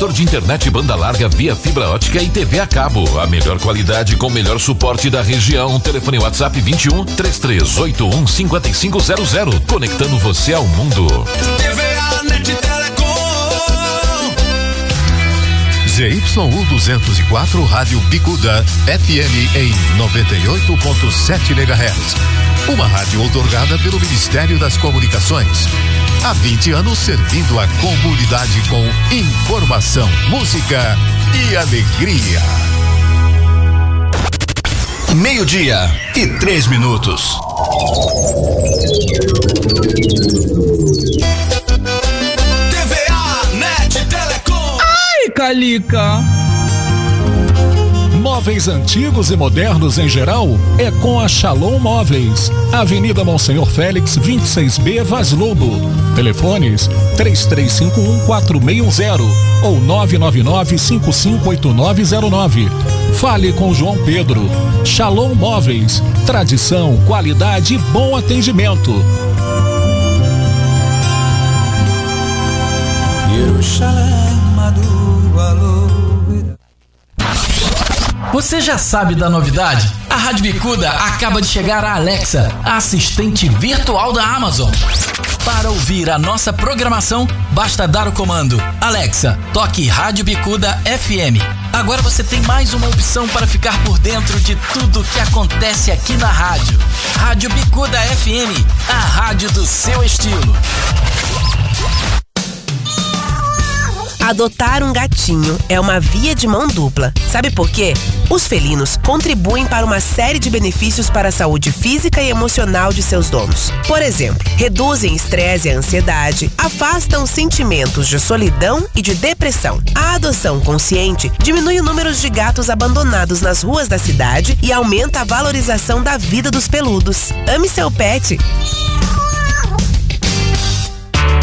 fornecedor de internet banda larga via fibra ótica e TV a cabo. A melhor qualidade com o melhor suporte da região. Telefone WhatsApp 21 3381 5500. Conectando você ao mundo. TVA Net Telecom. ZYU 204 Rádio Bicuda FM em 98.7 MHz uma rádio otorgada pelo Ministério das Comunicações. Há 20 anos servindo a comunidade com informação, música e alegria. Meio-dia e três minutos. TVA Net Telecom. Ai, Calica. Móveis antigos e modernos em geral é com a Shalom Móveis. Avenida Monsenhor Félix, 26B, Vaz Lobo. Telefones 33514610 ou 999558909. Fale com João Pedro. Shalom Móveis. Tradição, qualidade e bom atendimento. Jerusalém, Você já sabe da novidade? A Rádio Bicuda acaba de chegar a Alexa, a assistente virtual da Amazon. Para ouvir a nossa programação, basta dar o comando Alexa, toque Rádio Bicuda FM. Agora você tem mais uma opção para ficar por dentro de tudo que acontece aqui na rádio. Rádio Bicuda FM, a rádio do seu estilo. Adotar um gatinho é uma via de mão dupla. Sabe por quê? Os felinos contribuem para uma série de benefícios para a saúde física e emocional de seus donos. Por exemplo, reduzem estresse e ansiedade, afastam sentimentos de solidão e de depressão. A adoção consciente diminui o número de gatos abandonados nas ruas da cidade e aumenta a valorização da vida dos peludos. Ame seu pet.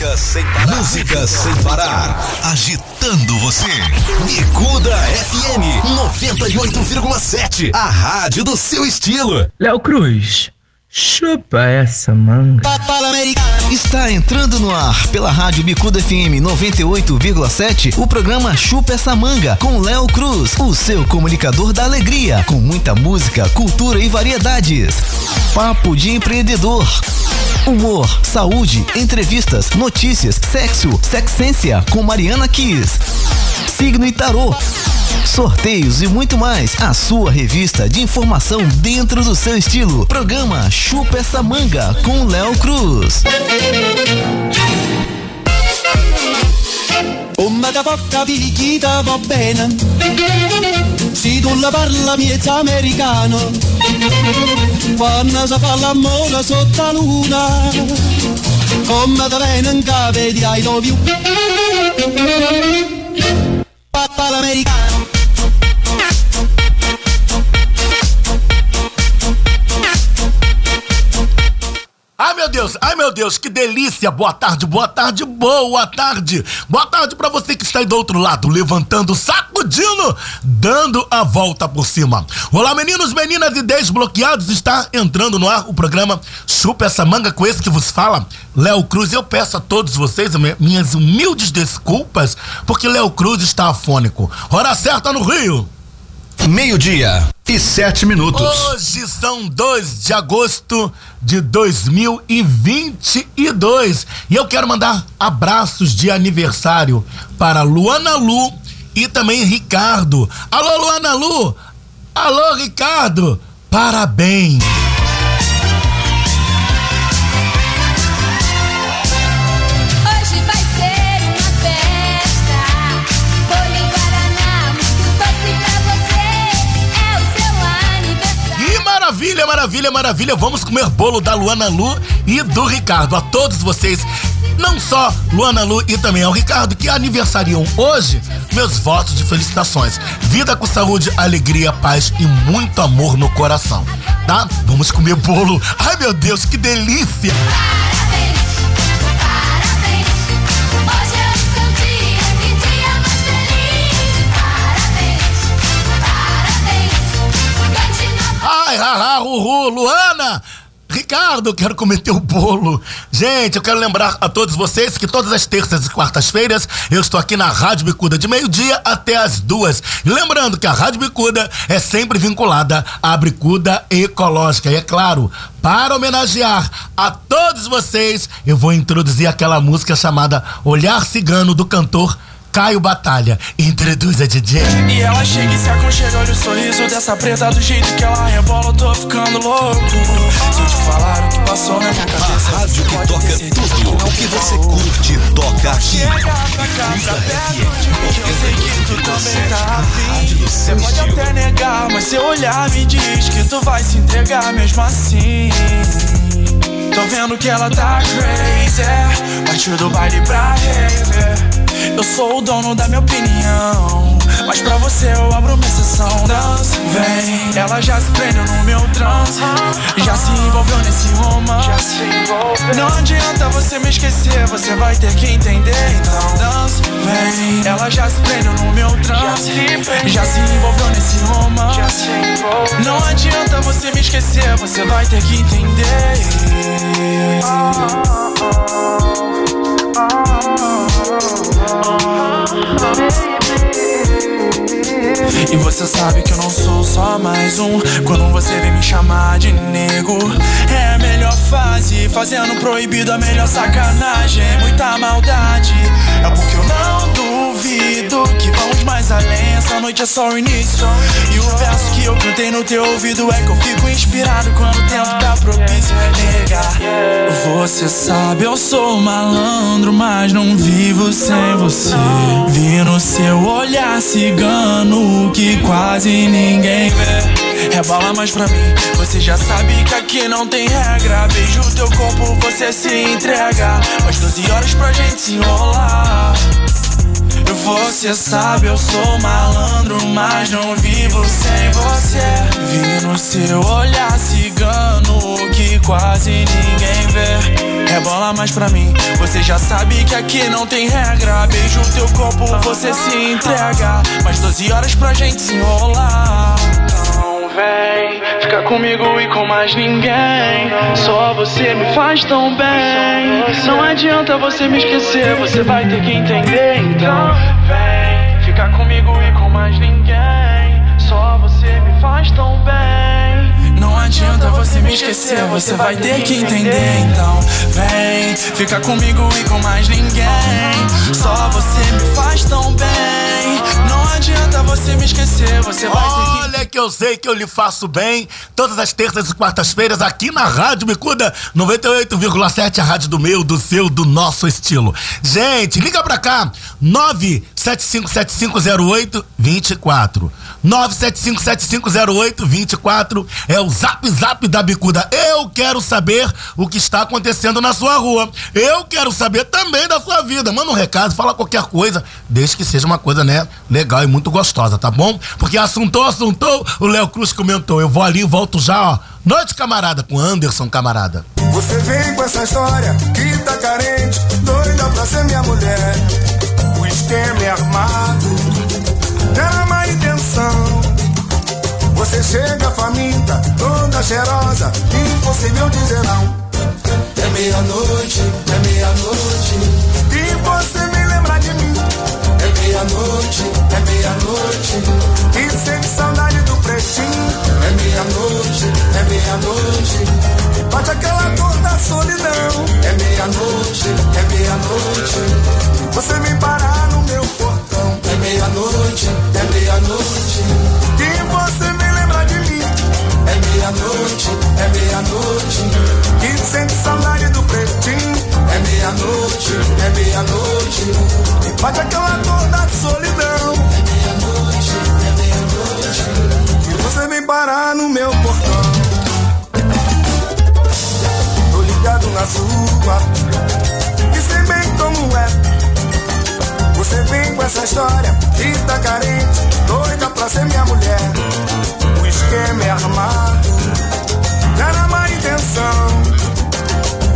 Música sem parar. Música sem parar. Agitando você. Bicuda FM 98,7. A rádio do seu estilo. Léo Cruz. Chupa essa manga. Está entrando no ar pela Rádio Bicuda FM 98,7 o programa Chupa essa manga com Léo Cruz, o seu comunicador da alegria, com muita música, cultura e variedades. Papo de empreendedor. Humor, saúde, entrevistas, notícias, sexo, sexência com Mariana Kiss. Signo e tarô sorteios e muito mais. A sua revista de informação dentro do seu estilo. Programa Chupa essa manga com Léo Cruz. Come da poca picchita va bene Se tu la parla miezza americano Quando si fa l'amore sotto la luna Come da bene in cave di I love pato americano. Meu Deus, ai meu Deus, que delícia! Boa tarde, boa tarde, boa tarde! Boa tarde para você que está aí do outro lado, levantando, sacudindo, dando a volta por cima. Olá, meninos, meninas e desbloqueados, está entrando no ar o programa Chupa essa manga com esse que vos fala, Léo Cruz. Eu peço a todos vocês minhas humildes desculpas, porque Léo Cruz está afônico. Hora certa no Rio! Meio-dia e sete minutos. Hoje são 2 de agosto de 2022 e eu quero mandar abraços de aniversário para Luana Lu e também Ricardo. Alô, Luana Lu! Alô, Ricardo! Parabéns! Maravilha, maravilha. Vamos comer bolo da Luana Lu e do Ricardo. A todos vocês não só Luana Lu e também ao Ricardo, que aniversariam hoje, meus votos de felicitações. Vida com saúde, alegria, paz e muito amor no coração, tá? Vamos comer bolo. Ai, meu Deus, que delícia! Ai, haha, uhu, Luana! Ricardo, quero comer teu bolo. Gente, eu quero lembrar a todos vocês que todas as terças e quartas-feiras eu estou aqui na Rádio Bicuda de meio-dia até as duas. Lembrando que a Rádio Bicuda é sempre vinculada à Bicuda Ecológica. E é claro, para homenagear a todos vocês, eu vou introduzir aquela música chamada Olhar Cigano do cantor Caio Batalha. Introduz a DJ. E ela chega e se aconchega, olha o sorriso dessa preta do jeito que ela rebola, eu tô ficando louco. Se eu te falar o que passou na minha cabeça, A rádio que toca tudo o que você curte toca aqui. Chega pra cá, pra perto de mim, eu sei que tu também tá afim. Você pode até negar, mas seu olhar me diz que tu vai se entregar mesmo assim. Tô vendo que ela tá crazy, partiu do baile pra rave. Eu sou o dono da minha opinião, mas pra você eu abro minha sessão. Dance, vem, ela já se prendeu no meu trance, já se envolveu nesse romance. Não adianta você me esquecer, você vai ter que entender. Então, dance, vem, ela já se prendeu no meu trance, já se envolveu nesse romance. Não adianta você me esquecer, você vai ter que entender. oh, oh, E você sabe que eu não sou só mais um. Quando você vem me chamar de nego É a melhor fase. Fazendo proibido a melhor sacanagem. Muita maldade. É porque eu não duvido Que vamos mais além. Essa noite é só o início. E o verso que eu cantei no teu ouvido É que eu fico inspirado Quando o tempo tá propício Nega Você sabe eu sou malandro Mas não vivo sem você. Vi no seu cigano Que quase ninguém vê. Rebola mais pra mim Você já sabe que aqui não tem regra. Beijo teu corpo, você se entrega. Mais 12 horas pra gente se enrolar você sabe, eu sou malandro, mas não vivo sem você. Vi no seu olhar cigano que quase ninguém vê. Rebola mais pra mim, você já sabe que aqui não tem regra. Beijo teu corpo, você se entrega. Mais 12 horas pra gente se enrolar. Vem, fica comigo e com mais ninguém. Só você me faz tão bem. Não adianta você me esquecer, você vai ter que entender. Então vem, fica comigo e com mais ninguém. Só você me faz tão bem. Não adianta você me esquecer, você vai ter que entender. Então vem, fica comigo e com mais ninguém. Só você me faz tão bem. Não adianta você me esquecer, você vai ter que Olha que eu sei que eu lhe faço bem todas as terças e quartas-feiras aqui na Rádio Bicuda 98,7, a rádio do meu, do seu, do nosso estilo. Gente, liga pra cá, 975750824. 975750824 é o zap zap da Bicuda. Eu quero saber o que está acontecendo na sua rua. Eu quero saber também da sua vida. Manda um recado, fala qualquer coisa, desde que seja uma coisa, né, legal e muito gostosa, tá bom? Porque assuntou, assuntou, o Léo Cruz comentou. Eu vou ali e volto já, ó. Noite, camarada, com Anderson, camarada. Você vem com essa história que tá carente, doida pra ser minha mulher. O esquema é armado, era má intenção. Você chega faminta, toda cheirosa, impossível dizer não. É meia-noite, é meia-noite, e você meia-noite, é meia-noite, e sente saudade do pretinho. É meia-noite, é meia-noite, bate aquela dor da solidão. É meia-noite, é meia-noite, você vem parar no meu portão. É meia-noite, é meia-noite, e você me lembra de mim. É meia-noite, é meia-noite, e sente saudade do pretinho meia-noite, é meia-noite. E bate aquela dor da solidão. É meia-noite, é meia-noite. E você vem parar no meu portão. Tô ligado na sua. E sei bem como é. Você vem com essa história e tá carente, doida pra ser minha mulher. O esquema é armado. Cara, marido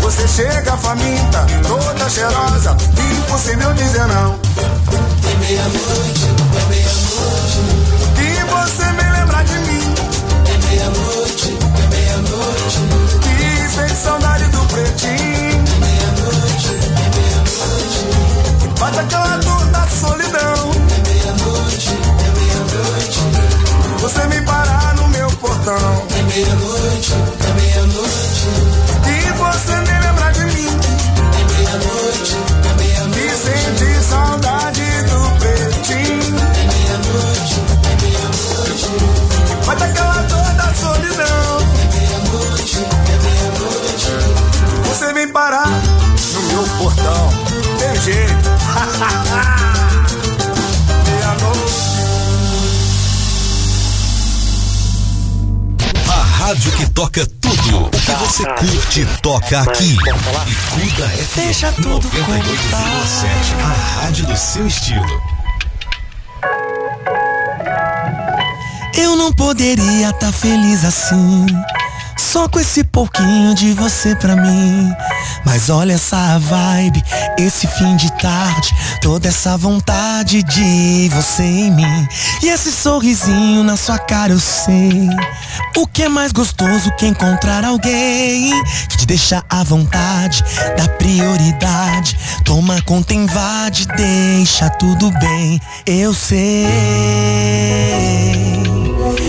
você chega faminta, toda cheirosa, impossível dizer não. É meia-noite, é meia-noite. Que você vem lembrar de mim. É meia-noite, é meia-noite. Que sente saudade do pretinho. É meia-noite, é meia-noite. Bate aquela dor da solidão. É meia-noite, é meia-noite. Você me parar no meu portão. É meia-noite. Toca tudo o que você curte toca aqui. Bicuda FM Deixa tudo 98,7. como tá. A rádio do seu estilo. Eu não poderia estar feliz assim. Só com esse pouquinho de você pra mim. Mas olha essa vibe, esse fim de tarde, toda essa vontade de você em mim. E esse sorrisinho na sua cara eu sei. O que é mais gostoso que encontrar alguém que te deixa à vontade, dá prioridade, toma conta, invade, deixa tudo bem. Eu sei.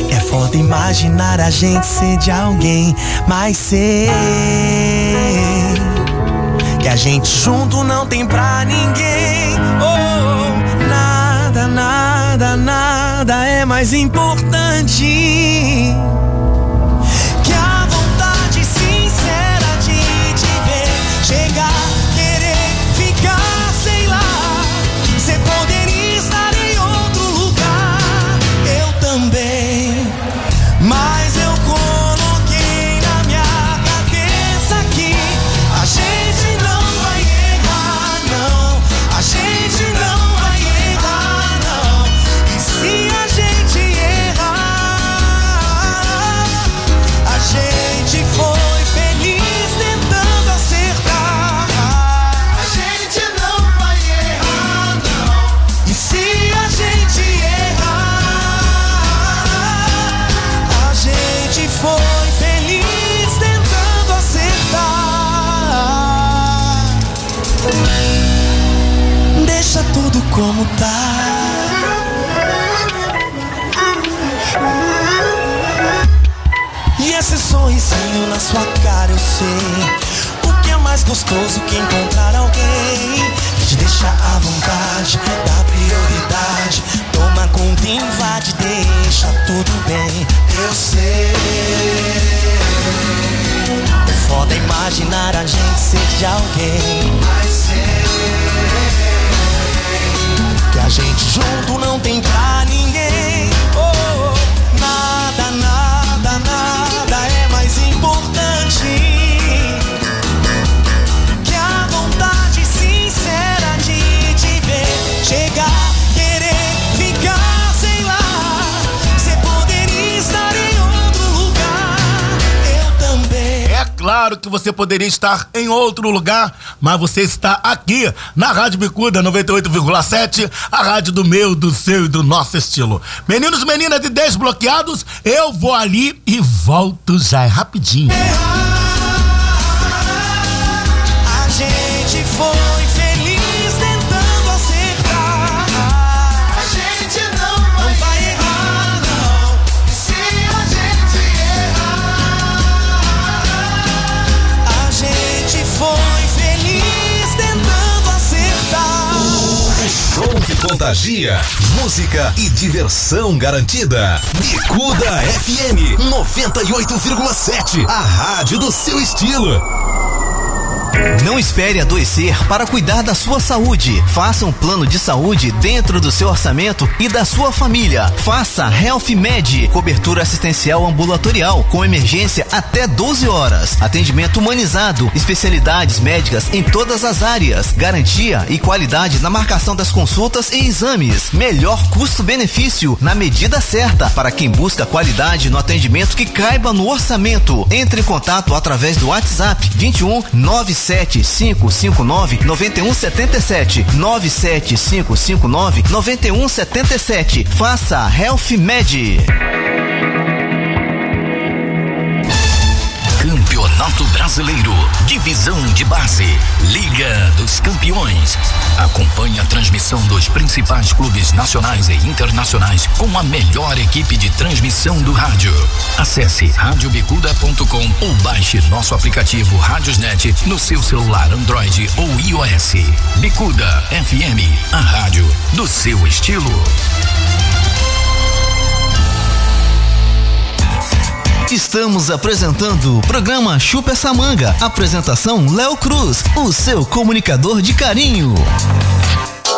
É foda imaginar a gente ser de alguém, mas sei que a gente junto não tem pra ninguém. Oh, nada, nada, nada é mais importante como tá. E esse sorrisinho na sua cara eu sei. O que é mais gostoso que encontrar alguém que te deixa à vontade, dá prioridade, toma conta, invade, deixa tudo bem. Eu sei. É foda imaginar a gente ser de alguém, mas a gente junto não tem pra ninguém. Claro que você poderia estar em outro lugar, mas você está aqui na Rádio Bicuda 98,7, a rádio do meu, do seu e do nosso estilo. Meninos e meninas de desbloqueados, eu vou ali e volto já é rapidinho. A contagia, música e diversão garantida. Bicuda FM 98,7, a rádio do seu estilo. Não espere adoecer para cuidar da sua saúde. Faça um plano de saúde dentro do seu orçamento e da sua família. Faça Health Med, cobertura assistencial ambulatorial com emergência até 12 horas. Atendimento humanizado, especialidades médicas em todas as áreas, garantia e qualidade na marcação das consultas e exames. Melhor custo-benefício na medida certa para quem busca qualidade no atendimento que caiba no orçamento. Entre em contato através do WhatsApp 21 97 559 9177 97559 9177. Faça Health Med. Campeonato Brasileiro, Divisão de Base, Liga dos Campeões. Acompanhe a transmissão dos principais clubes nacionais e internacionais com a melhor equipe de transmissão do rádio. Acesse radiobicuda.com ou baixe nosso aplicativo Radiosnet no seu celular Android ou iOS. Bicuda FM, a rádio do seu estilo. Estamos apresentando o programa Chupa essa manga. Apresentação Léo Cruz, o seu comunicador de carinho.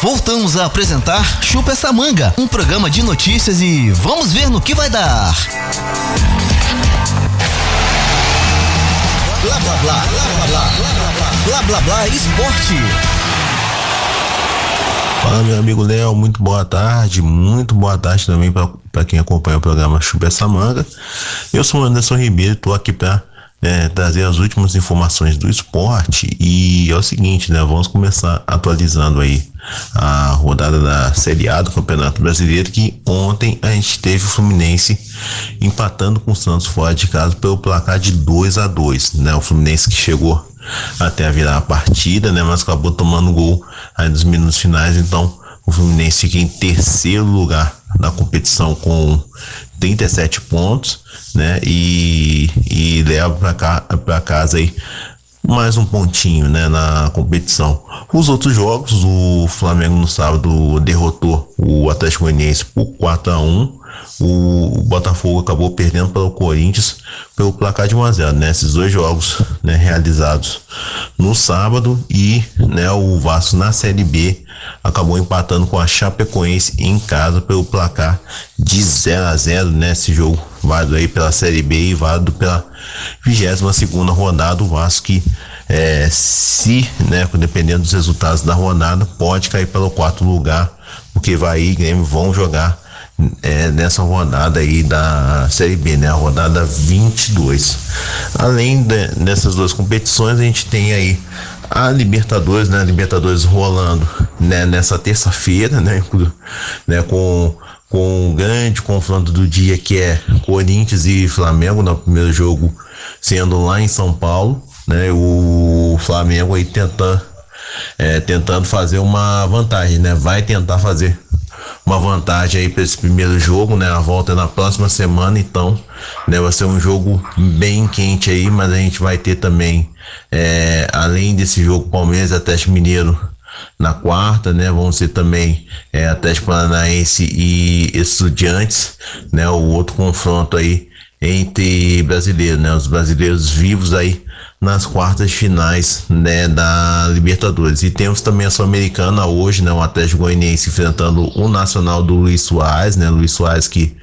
Voltamos a apresentar Chupa essa manga, um programa de notícias e vamos ver no que vai dar. Blá blá blá, blá blá blá, blá blá blá, esporte. Fala meu amigo Léo, muito boa tarde, muito boa tarde também para quem acompanha o programa Chupa essa manga. Eu sou o Anderson Ribeiro, estou aqui para é, trazer as últimas informações do esporte e é o seguinte, né? Vamos começar atualizando aí a rodada da Série A do Campeonato Brasileiro que ontem a gente teve o Fluminense empatando com o Santos fora de casa pelo placar de 2 a 2 né? O Fluminense que chegou até a virar a partida, né? Mas acabou tomando gol aí nos minutos finais, então o Fluminense fica em terceiro lugar na competição com 37 pontos, né? E, e leva para cá casa aí mais um pontinho, né, na competição. Os outros jogos, o Flamengo no sábado derrotou o Atlético Goianiense por 4 a 1 o Botafogo acabou perdendo para o Corinthians pelo placar de 1 a 0 né? Dois jogos né, realizados no sábado e né, o Vasco na Série B acabou empatando com a Chapecoense em casa pelo placar de 0 a 0 né? Jogo válido aí pela Série B e válido pela 22 segunda rodada, o Vasco que é, se, né, dependendo dos resultados da rodada, pode cair pelo quarto lugar, porque vai e Grêmio vão jogar é, nessa rodada aí da Série B, né? A rodada 22. Além de, dessas duas competições, a gente tem aí a Libertadores, né? A Libertadores rolando né? nessa terça-feira, né? né? Com com um grande confronto do dia que é Corinthians e Flamengo no primeiro jogo sendo lá em São Paulo, né? O Flamengo aí tentando é, tentando fazer uma vantagem, né? Vai tentar fazer uma vantagem aí para esse primeiro jogo, né? A volta é na próxima semana, então né, vai ser um jogo bem quente aí, mas a gente vai ter também, é, além desse jogo Palmeiras Atlético Mineiro na quarta, né? Vão ser também é, Atlético Paranaense e Estudiantes, né? O outro confronto aí entre brasileiros, né? Os brasileiros vivos aí nas quartas finais né, da Libertadores. E temos também a Sul-Americana hoje, né, o Atlético Goianiense enfrentando o Nacional do Luiz Soares, né, Luiz Soares que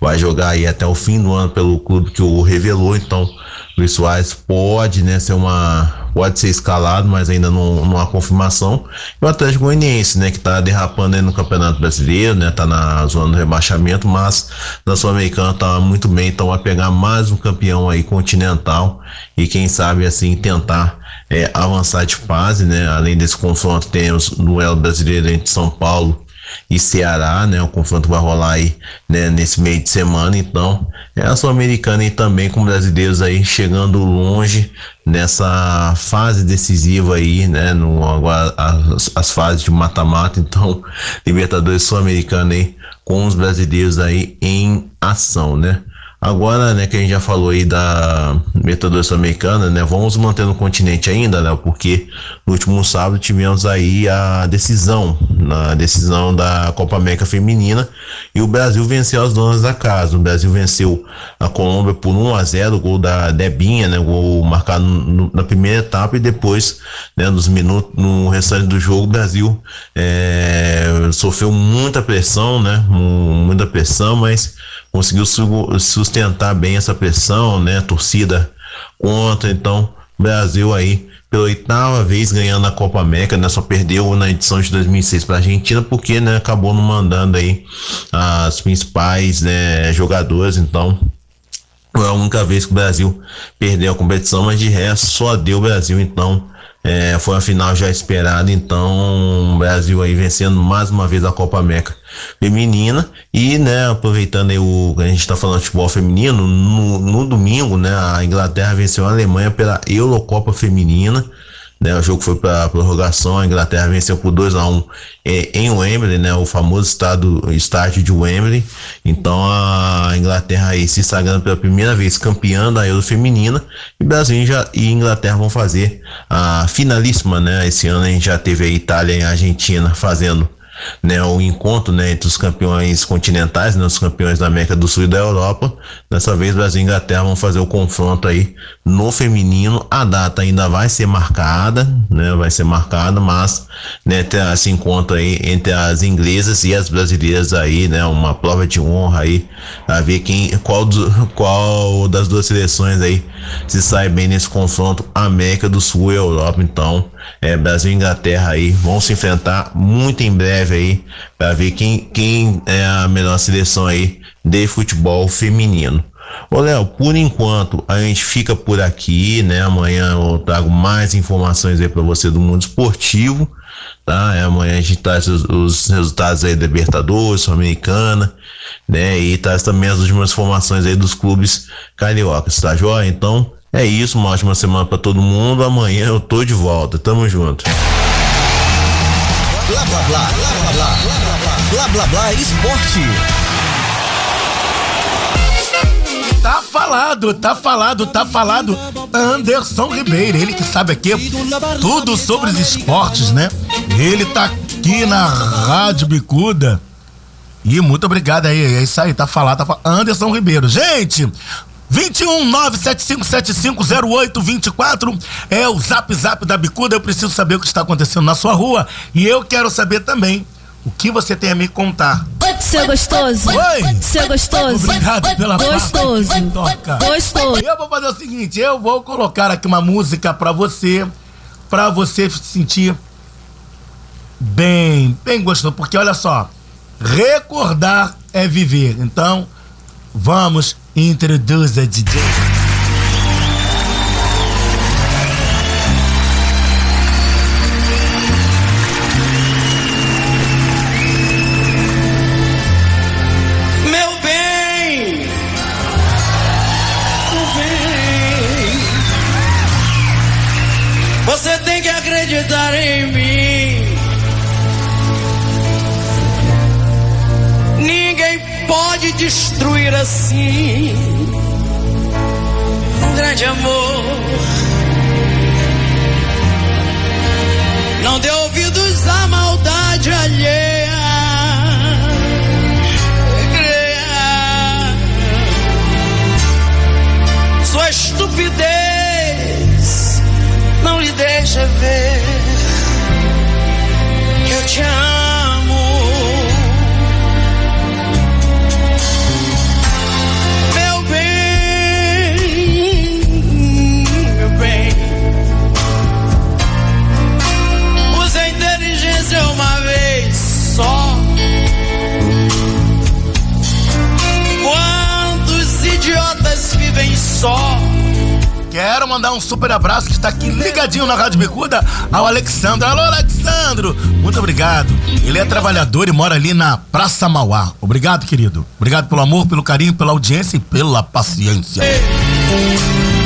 vai jogar aí até o fim do ano pelo clube que o revelou, então Luiz Soares pode, né, ser uma pode ser escalado, mas ainda não, não há confirmação. E o Atlético Goianiense, né, que está derrapando no Campeonato Brasileiro, né, tá na zona do rebaixamento, mas na Sul-Americana tá muito bem, então vai pegar mais um campeão aí continental e quem sabe assim tentar é, avançar de fase, né? Além desse confronto, temos no duelo brasileiro entre São Paulo e Ceará, né? O confronto vai rolar aí né, nesse meio de semana, então é a Sul-Americana e também com brasileiros aí chegando longe nessa fase decisiva aí, né? No, agora as, as fases de mata-mata, então Libertadores Sul-Americana aí com os brasileiros aí em ação, né? Agora, né, que a gente já falou aí da Libertadores Sul-Americana, né, vamos manter no continente ainda, né, porque no último sábado tivemos aí a decisão, na decisão da Copa América Feminina e o Brasil venceu as donas da casa. O Brasil venceu a Colômbia por 1 a 0, gol da Debinha, né, gol marcado no, na primeira etapa e depois, né, nos minutos, no restante do jogo, o Brasil é, sofreu muita pressão, né, muita pressão, mas conseguiu sustentar bem essa pressão, né? Torcida contra, então Brasil aí pela oitava vez ganhando a Copa América, né? Só perdeu na edição de 2006 para a Argentina porque, né? Acabou não mandando aí as principais né, jogadores, então foi a única vez que o Brasil perdeu a competição, mas de resto só deu o Brasil então é, foi a final já esperada, então o Brasil aí vencendo mais uma vez a Copa América feminina e, né, aproveitando aí o a gente está falando de futebol feminino, no, no domingo, né, a Inglaterra venceu a Alemanha pela Eurocopa feminina né? O jogo foi para prorrogação, a Inglaterra venceu por 2 a 1 um, é, em Wembley, né? O famoso estado, estádio de Wembley. Então a Inglaterra aí se sagrando pela primeira vez campeã da Euro feminina e Brasil já, e Inglaterra vão fazer a finalíssima, né? Esse ano a gente já teve a Itália e a Argentina fazendo né, o encontro né, entre os campeões continentais, né, os campeões da América do Sul e da Europa. Dessa vez, Brasil e Inglaterra vão fazer o confronto aí no feminino. A data ainda vai ser marcada, né, vai ser marcada, mas né, terá esse encontro aí entre as inglesas e as brasileiras aí, né, uma prova de honra aí, a ver quem, qual, do, qual das duas seleções aí se sai bem nesse confronto América do Sul e Europa. Então, é, Brasil e Inglaterra aí vão se enfrentar muito em breve aí para ver quem, quem é a melhor seleção aí de futebol feminino. Ô Léo, por enquanto a gente fica por aqui, né? Amanhã eu trago mais informações aí para você do mundo esportivo, tá? É, amanhã a gente traz os, os resultados aí da Libertadores, Sul-Americana, né? E traz também as últimas informações aí dos clubes cariocas, tá joia? Então, é isso, uma ótima semana para todo mundo. Amanhã eu tô de volta. Tamo junto. Blá blá blá, blá blá blá, blá blá blá, esporte. Tá falado, tá falado, tá falado. Anderson Ribeiro, ele que sabe aqui tudo sobre os esportes, né? Ele tá aqui na Rádio Bicuda. E muito obrigado aí, é isso aí, tá falado, tá falado. Anderson Ribeiro. Gente, 21 975750824 é o zap zap da Bicuda. Eu preciso saber o que está acontecendo na sua rua e eu quero saber também o que você tem a me contar. Seu gostoso. Oi. Seu gostoso. Obrigado pela Gostoso. Toca. Gostoso. Eu vou fazer o seguinte, eu vou colocar aqui uma música pra você, pra você se sentir bem, bem gostoso, porque olha só, recordar é viver. Então, vamos introduz a DJ. Destruir assim um grande amor. Não dê ouvidos à maldade alheia. Sua estupidez não lhe deixa ver. Eu te amo. Só? Quero mandar um super abraço que está aqui ligadinho na Rádio Bicuda ao Alexandro. Alô, Alexandro! Muito obrigado. Ele é trabalhador e mora ali na Praça Mauá. Obrigado, querido. Obrigado pelo amor, pelo carinho, pela audiência e pela paciência. Sua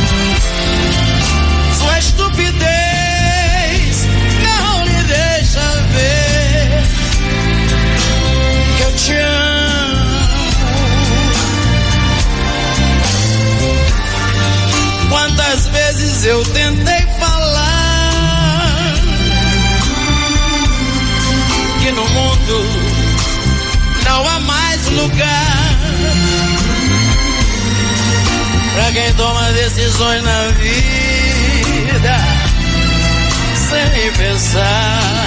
eu tentei falar que no mundo não há mais lugar pra quem toma decisões na vida sem pensar.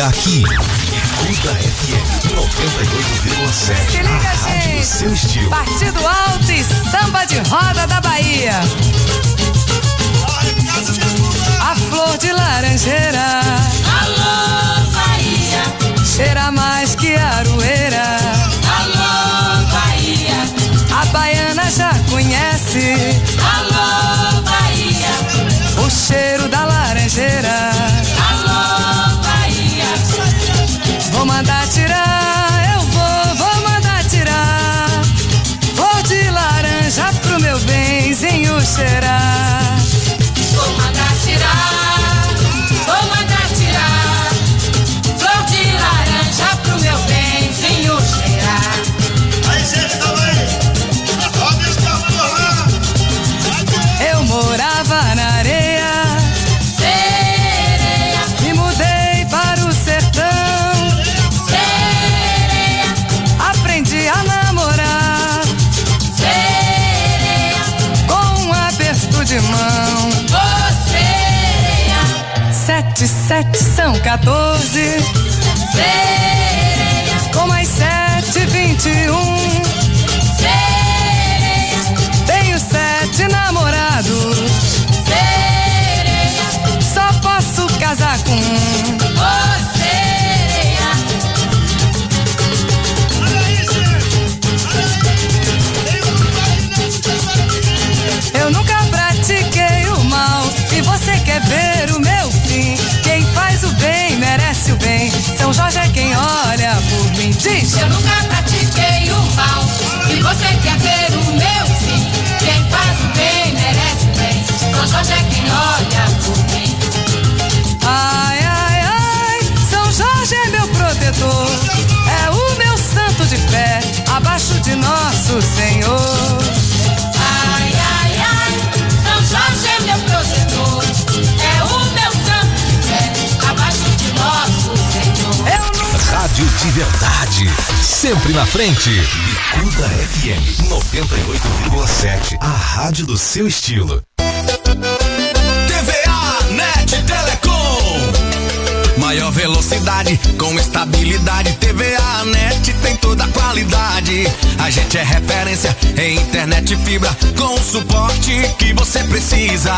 Toca aqui. Sete, são 14. Sereia. Com mais sete, vinte e um. Jorge é quem olha por mim. Ai, ai, ai, São Jorge é meu protetor. É o meu santo de fé, abaixo de nosso Senhor. Ai, ai, ai, São Jorge é meu protetor. É o meu santo de fé, abaixo de nosso Senhor. Rádio de verdade. Sempre na frente. Bicuda FM 98,7. A rádio do seu estilo. Cidade com estabilidade. TVA Net tem toda a qualidade. A gente é referência em internet fibra com o suporte que você precisa.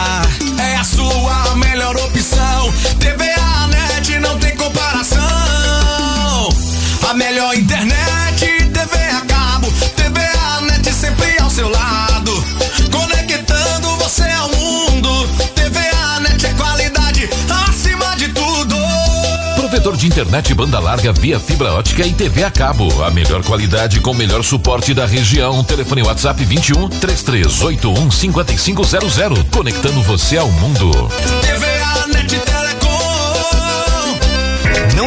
É a sua melhor opção. TVA Net não tem comparação. A melhor internet, Provedor de internet banda larga via fibra ótica e TV a cabo. A melhor qualidade com o melhor suporte da região. Telefone WhatsApp 21 3381 5500. Conectando você ao mundo. TVA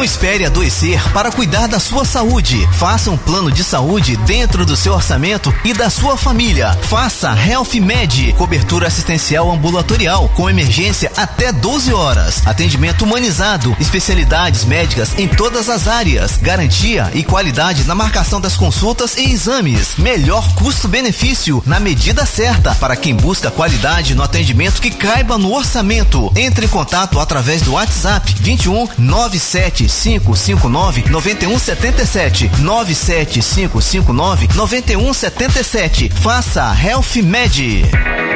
espere adoecer para cuidar da sua saúde. Faça um plano de saúde dentro do seu orçamento e da sua família. Faça Health Med, cobertura assistencial ambulatorial com emergência até 12 horas. Atendimento humanizado, especialidades médicas em todas as áreas, garantia e qualidade na marcação das consultas e exames. Melhor custo-benefício na medida certa para quem busca qualidade no atendimento que caiba no orçamento. Entre em contato através do WhatsApp 21 97559 9177 97559 9177. Faça Health Med.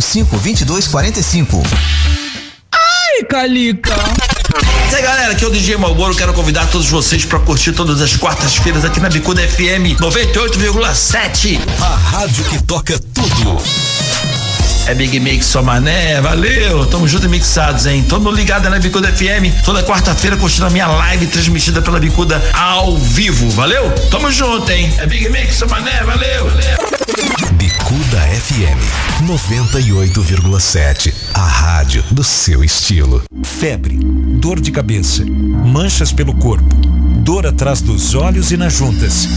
2245. Ai, Calica. E aí galera, aqui é o DJ Malboro, quero convidar todos vocês para curtir todas as quartas-feiras aqui na Bicuda FM 98,7. A rádio que toca tudo. É Big Mix só mané, valeu, tamo junto e mixados, hein? Mundo ligado na Bicuda FM, toda quarta-feira curtindo a minha live transmitida pela Bicuda ao vivo, valeu? Tamo junto, hein? É Big Mix só mané, valeu, valeu. Bicuda FM 98,7. A rádio do seu estilo. Febre, dor de cabeça, manchas pelo corpo, dor atrás dos olhos e nas juntas.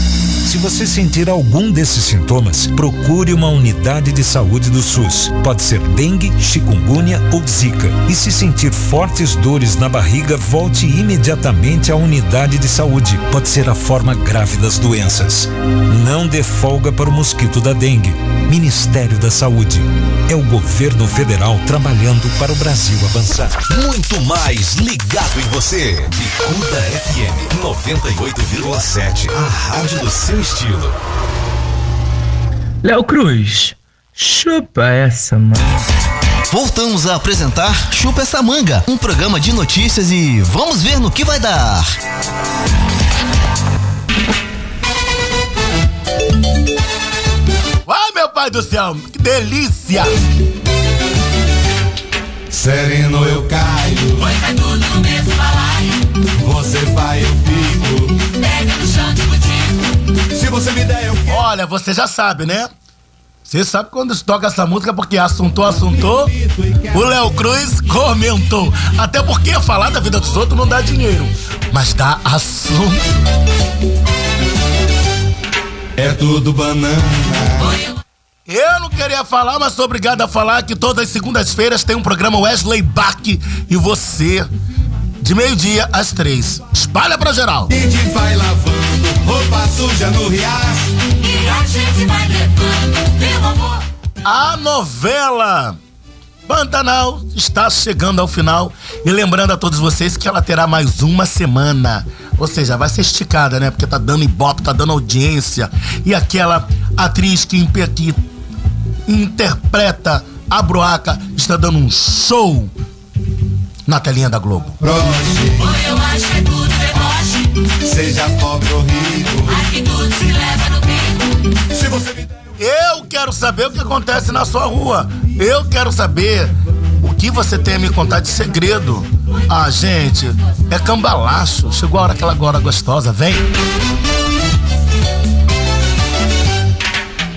Se você sentir algum desses sintomas, procure uma unidade de saúde do SUS. Pode ser dengue, chikungunya ou zika. E se sentir fortes dores na barriga, volte imediatamente à unidade de saúde. Pode ser a forma grave das doenças. Não dê folga para o mosquito da dengue. Ministério da Saúde. É o governo federal trabalhando para o Brasil avançar. Muito mais ligado em você. Bicuda FM 98,7. A rádio do seu estilo. Léo Cruz, chupa essa, mano. Voltamos a apresentar Chupa essa manga, um programa de notícias e vamos ver no que vai dar. Ai, meu pai do céu, que delícia! Sereno eu caio. Pois é tudo no mesmo balaio. Você vai, eu fico. Pega no você me der, eu Olha, você já sabe, né? Você sabe quando se toca essa música porque assuntou, assuntou. O Léo Cruz comentou. Até porque falar da vida dos outros não dá dinheiro, mas dá assunto. É tudo banana. Eu não queria falar, mas sou obrigado a falar que todas as segundas-feiras tem um programa Wesley Bach e você, de meio-dia às três. Espalha pra geral. A gente vai lavando roupa suja no riacho. E a gente vai levando, meu amor. A novela Pantanal está chegando ao final e lembrando a todos vocês que ela terá mais uma semana. Ou seja, vai ser esticada, né? Porque tá dando ibope, tá dando audiência. E aquela atriz que, que interpreta a Broaca está dando um show na telinha da Globo. Eu acho que é tudo deboche. Seja pobre ou rico. Aqui tudo se leva no bico. Se você me Eu quero saber o que acontece na sua rua. Eu quero saber o que você tem a me contar de segredo. Ah, gente, é cambalacho. Chegou a hora aquela agora gostosa, vem.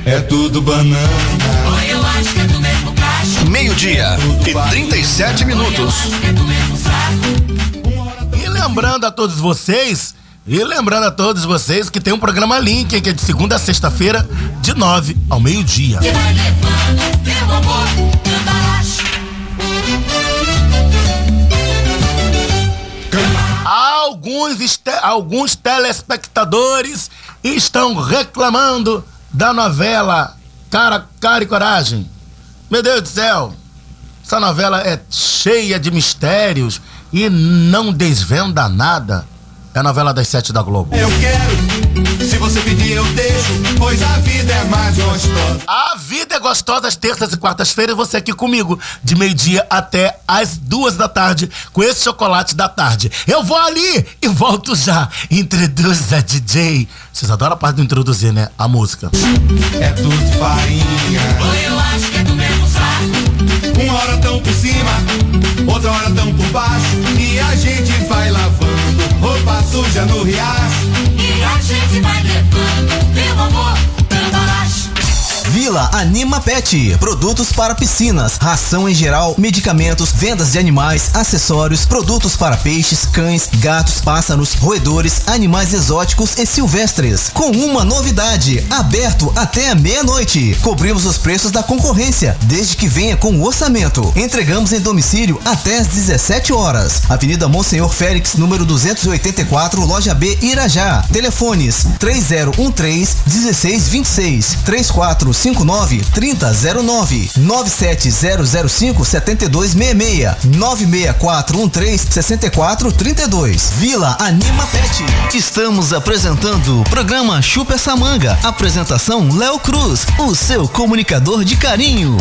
É tudo banana. Meio-dia e 37 minutos. E lembrando a todos vocês, e lembrando a todos vocês que tem um programa Link, que é de segunda a sexta-feira, de 9 ao meio-dia. Alguns, alguns telespectadores estão reclamando da novela Cara, Cara e Coragem. Meu Deus do céu, essa novela é cheia de mistérios e não desvenda nada. É a novela das sete da Globo. Eu quero, se você pedir eu deixo, pois a vida é mais gostosa. A vida é gostosa às terças e quartas-feiras, você aqui comigo, de meio-dia até às duas da tarde, com esse chocolate da tarde. Eu vou ali e volto já. Introduza, DJ. Vocês adoram a parte de introduzir, né? A música. É tudo farinha. Eu acho que é do mesmo hora tão por cima, outra hora tão por baixo. E a gente vai lavando roupa suja no riacho. E a gente vai levando, meu amor. Vila Anima Pet. Produtos para piscinas, ração em geral, medicamentos, vendas de animais, acessórios, produtos para peixes, cães, gatos, pássaros, roedores, animais exóticos e silvestres. Com uma novidade: aberto até meia-noite. Cobrimos os preços da concorrência, desde que venha com o orçamento. Entregamos em domicílio até às 17 horas. Avenida Monsenhor Félix, número 284, loja B, Irajá. Telefones 3013 1626 3459 3009 97005 7266 96413 6432 Vila Anima Pet. Estamos apresentando o programa Chupa essa manga. Apresentação Léo Cruz, o seu comunicador de carinho.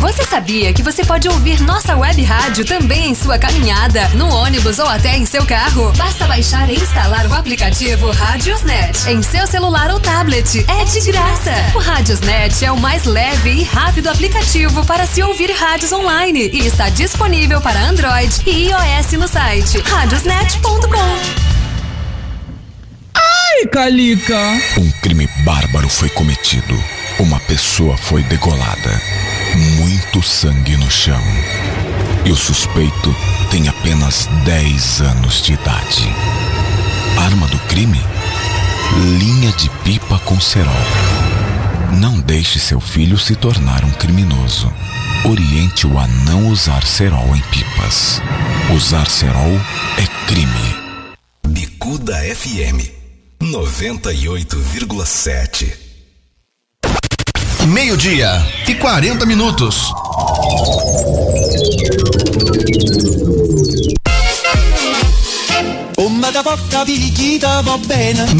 Você sabia que você pode ouvir nossa web rádio também em sua caminhada, no ônibus ou até em seu carro? Basta baixar e instalar o aplicativo Radiosnet em seu celular ou tablet. É de graça. O Radiosnet é o mais leve e rápido aplicativo para se ouvir rádios online e está disponível para Android e iOS no site radiosnet.com. Ai, Calica! Um crime bárbaro foi cometido. Uma pessoa foi degolada. Muito sangue no chão. E o suspeito tem apenas 10 anos de idade. Arma do crime? Linha de pipa com cerol. Não deixe seu filho se tornar um criminoso. Oriente-o a não usar cerol em pipas. Usar cerol é crime. Bicuda FM 98,7. Meio-dia e 40 minutos.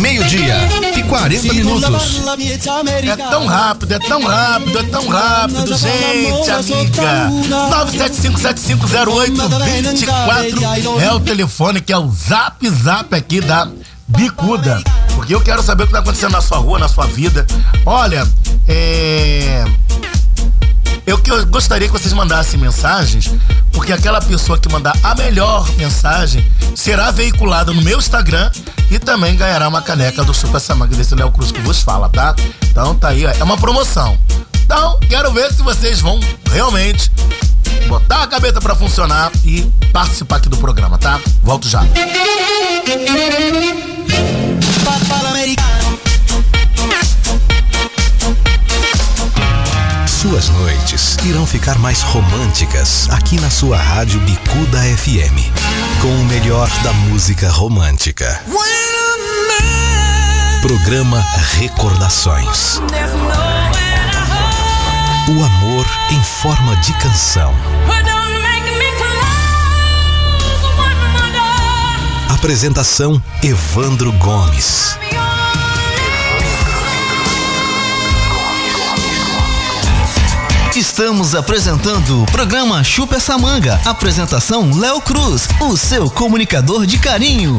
Meio-dia e 40 minutos. É tão rápido, é tão rápido, é tão rápido, gente, amiga. 975750824 é o telefone que é o zap zap aqui da Bicuda. Porque eu quero saber o que tá acontecendo na sua rua, na sua vida. Olha, é. Eu que eu gostaria que vocês mandassem mensagens, porque aquela pessoa que mandar a melhor mensagem será veiculada no meu Instagram e também ganhará uma caneca do Super Samanga desse Léo Cruz que vos fala, tá? Então tá aí, ó, é uma promoção. Então, quero ver se vocês vão realmente botar a cabeça pra funcionar e participar aqui do programa, tá? Volto já. Suas noites irão ficar mais românticas aqui na sua rádio Bicuda FM. Com o melhor da música romântica. Programa Recordações. O amor em forma de canção. Apresentação Evandro Gomes. Estamos apresentando o programa Chupa essa manga. Apresentação Léo Cruz, o seu comunicador de carinho.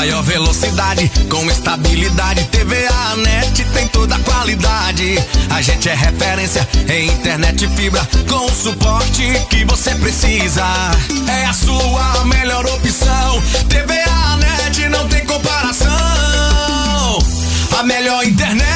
Maior velocidade com estabilidade. TVA Net tem toda a qualidade. A gente é referência em internet fibra com o suporte que você precisa. É a sua melhor opção. TVA Net não tem comparação. A melhor internet,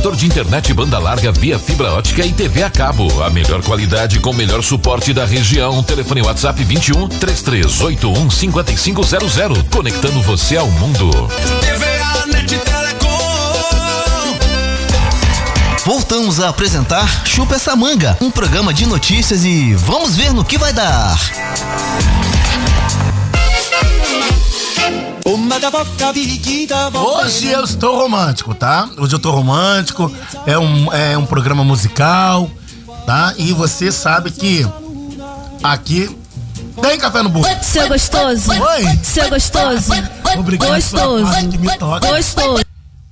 Provedor de internet banda larga via fibra ótica e TV a cabo. A melhor qualidade com o melhor suporte da região. Telefone WhatsApp 21 3381 5500. Conectando você ao mundo. TVA Net Telecom. Voltamos a apresentar Chupa essa manga, um programa de notícias e vamos ver no que vai dar. Hoje eu estou romântico, tá? Hoje eu estou romântico. É um, é um programa musical, tá? E você sabe que aqui tem café no burro. Seu gostoso. Oi. Seu gostoso. Obrigado, Gostoso. que me toca. Gostoso.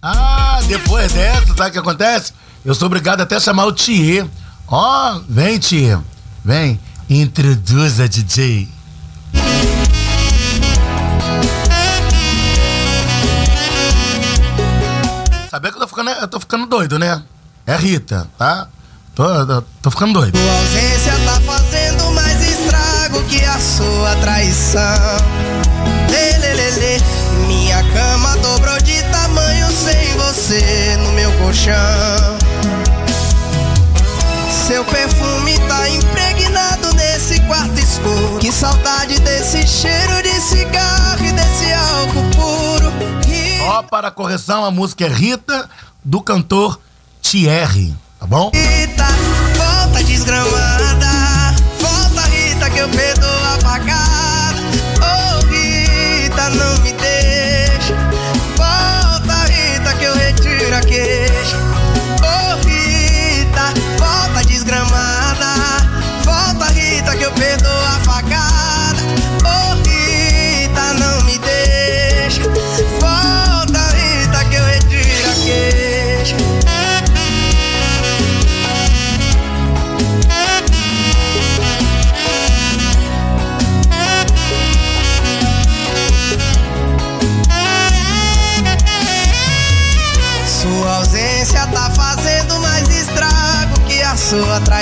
Ah, depois dessa, sabe o que acontece? Eu sou obrigado até a chamar o Thier. Ó, vem, Thier. Vem, introduza, DJ. Sabia que eu tô ficando, eu tô ficando doido, né? É Rita, tá? Tô, tô, tô ficando doido. Sua ausência tá fazendo mais estrago que a sua traição. Lê. Minha cama dobrou de tamanho sem você no meu colchão. Seu perfume tá impregnado nesse quarto escuro. Que saudade desse cheiro de cigarro e desse álcool puro. Só para correção, a música é Rita, do cantor Thierry, tá bom? Rita, volta desgramada. Volta, Rita, que eu perdoo a pagada.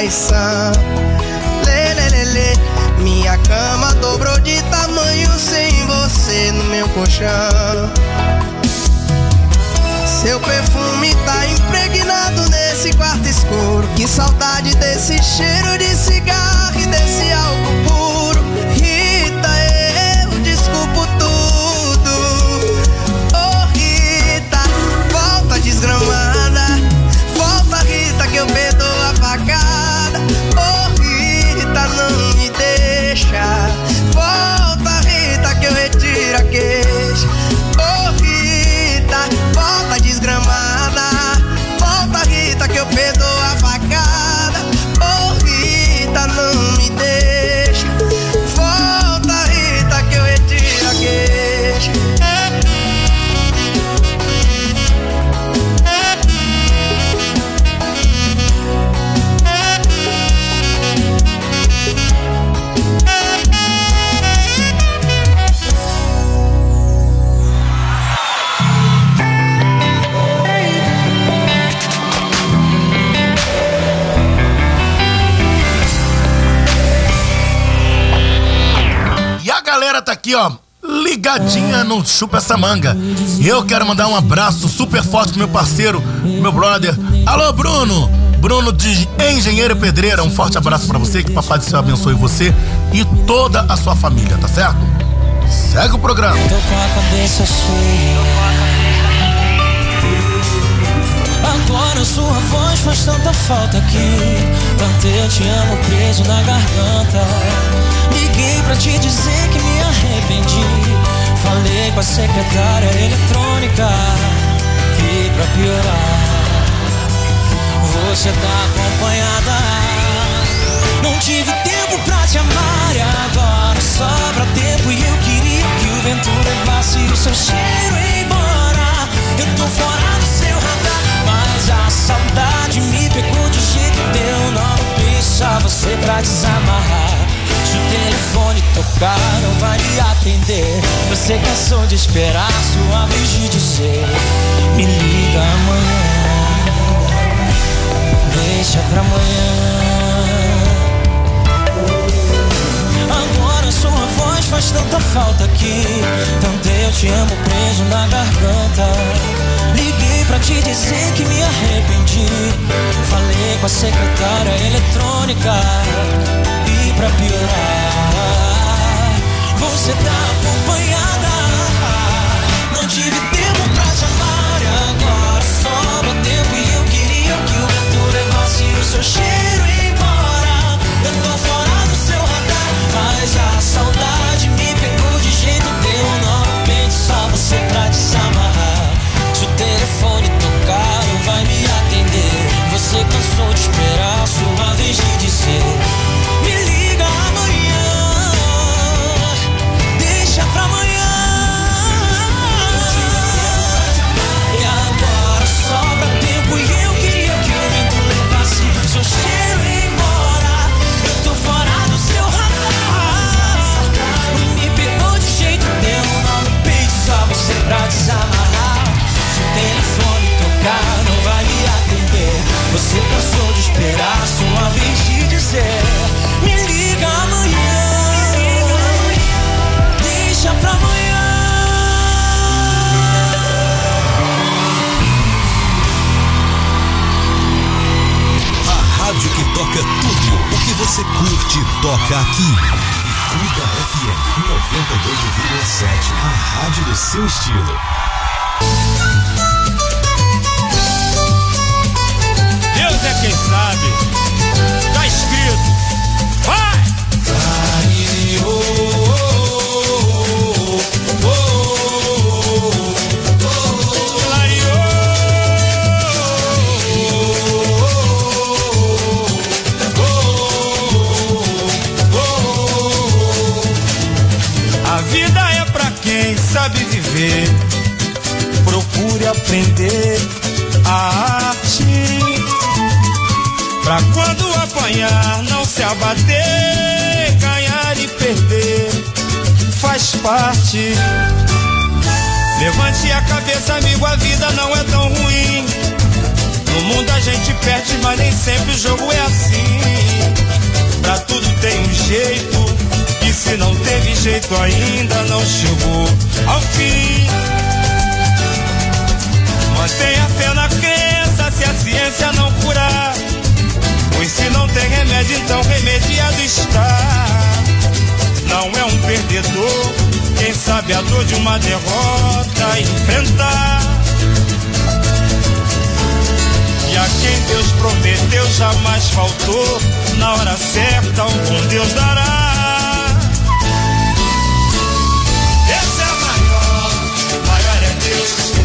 Traição. Lê, lê, lê, lê. Minha cama dobrou de tamanho sem você no meu colchão. Seu perfume tá impregnado nesse quarto escuro. Que saudade desse cheiro de cigarro aqui, ó, ligadinha no Chupa Essa Manga. Eu quero mandar um abraço super forte pro meu parceiro, meu brother. Alô, Bruno! Bruno de Engenheiro Pedreira, um forte abraço pra você, que Papai do Céu abençoe você e toda a sua família, tá certo? Segue o programa. Tô com a cabeça cheia. Agora sua voz faz tanta falta aqui. Tanto eu te amo preso na garganta. Liguei pra te dizer que me arrependi. Falei com a secretária eletrônica. E pra piorar, você tá acompanhada. Não tive tempo pra te amar e agora sobra tempo e eu queria que o vento levasse o seu cheiro embora. Eu tô fora do seu radar, mas a saudade me pegou de jeito deu. Não deixa você pra desamarrar. Se o telefone tocar, não vai me atender. Você cansou de esperar sua vez de dizer: Me liga amanhã. Deixa pra amanhã. Agora sua voz faz tanta falta aqui. Tanto eu te amo preso na garganta. Liguei pra te dizer que me arrependi. Falei com a secretária eletrônica. Pra piorar, você tá acompanhada. Não tive tempo pra te amar. Agora sobra tempo. E eu queria que o vento levasse o seu cheiro embora. Eu tô fora do seu radar, mas a saudade me pegou de jeito nó toca tudo o que você curte toca aqui. Bicuda FM 92,7. A rádio do seu estilo. Deus é quem sabe. Viver. Procure aprender a arte. Pra quando apanhar, não se abater. Ganhar e perder faz parte. Levante a cabeça, amigo, a vida não é tão ruim. No mundo a gente perde, mas nem sempre o jogo é assim. Pra tudo tem um jeito. Jeito ainda, não chegou ao fim. Mantenha fé na crença se a ciência não curar. Pois se não tem remédio, então remediado está. Não é um perdedor, quem sabe a dor de uma derrota enfrentar. E a quem Deus prometeu jamais faltou. Na hora certa, um bom Deus dará.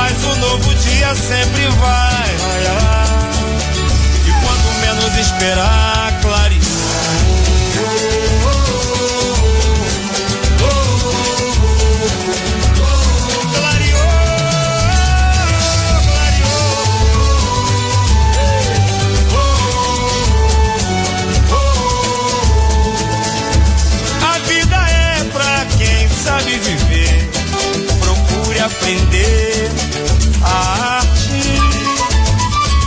mas o novo dia sempre vai raiar. E quando menos esperar, clarear. A a arte.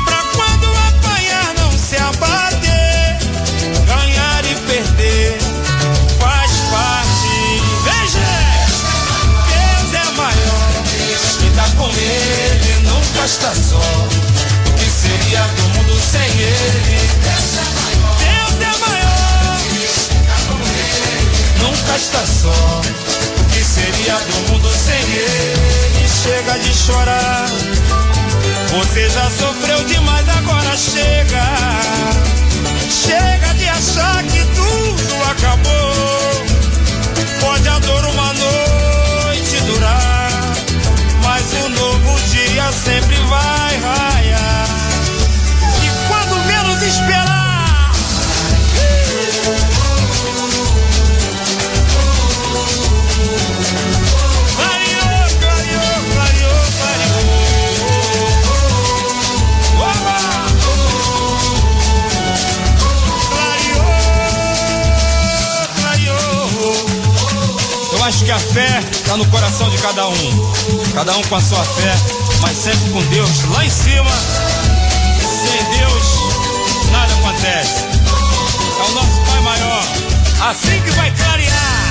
Pra quando apanhar, não se abater. Ganhar e perder faz parte. Veja! Deus é maior. Quem tá com ele nunca está só. O que seria do mundo sem ele? Deus é maior. Deus é maior nunca está só. O que seria do mundo ele, chega de chorar. Você já sofreu demais, agora chega. Chega de achar que tudo acabou. Pode a dor uma noite que a fé está no coração de cada um. Cada um com a sua fé, mas sempre com Deus lá em cima. Sem Deus, nada acontece. É o nosso Pai maior. Assim que vai clarear.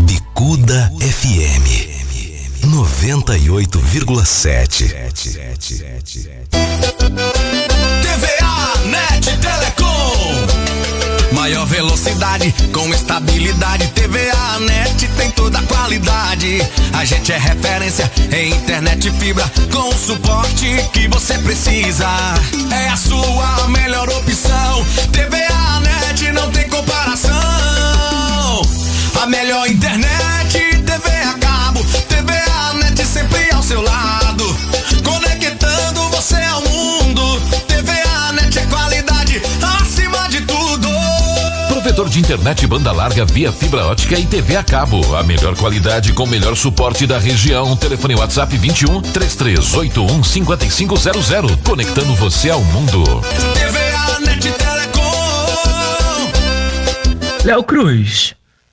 Bicuda FM 98,7. TVA Net Telecom. Maior velocidade com estabilidade. TVA Net tem toda a qualidade. A gente é referência em internet fibra com o suporte que você precisa. É a sua melhor opção. TVA Net não tem comparação. A melhor internet, TV a cabo, TVA Net sempre ao De internet banda larga via fibra ótica e TV a cabo. A melhor qualidade com o melhor suporte da região. Telefone WhatsApp 21 3381 5500. Conectando você ao mundo. TVA Net Telecom. Léo Cruz,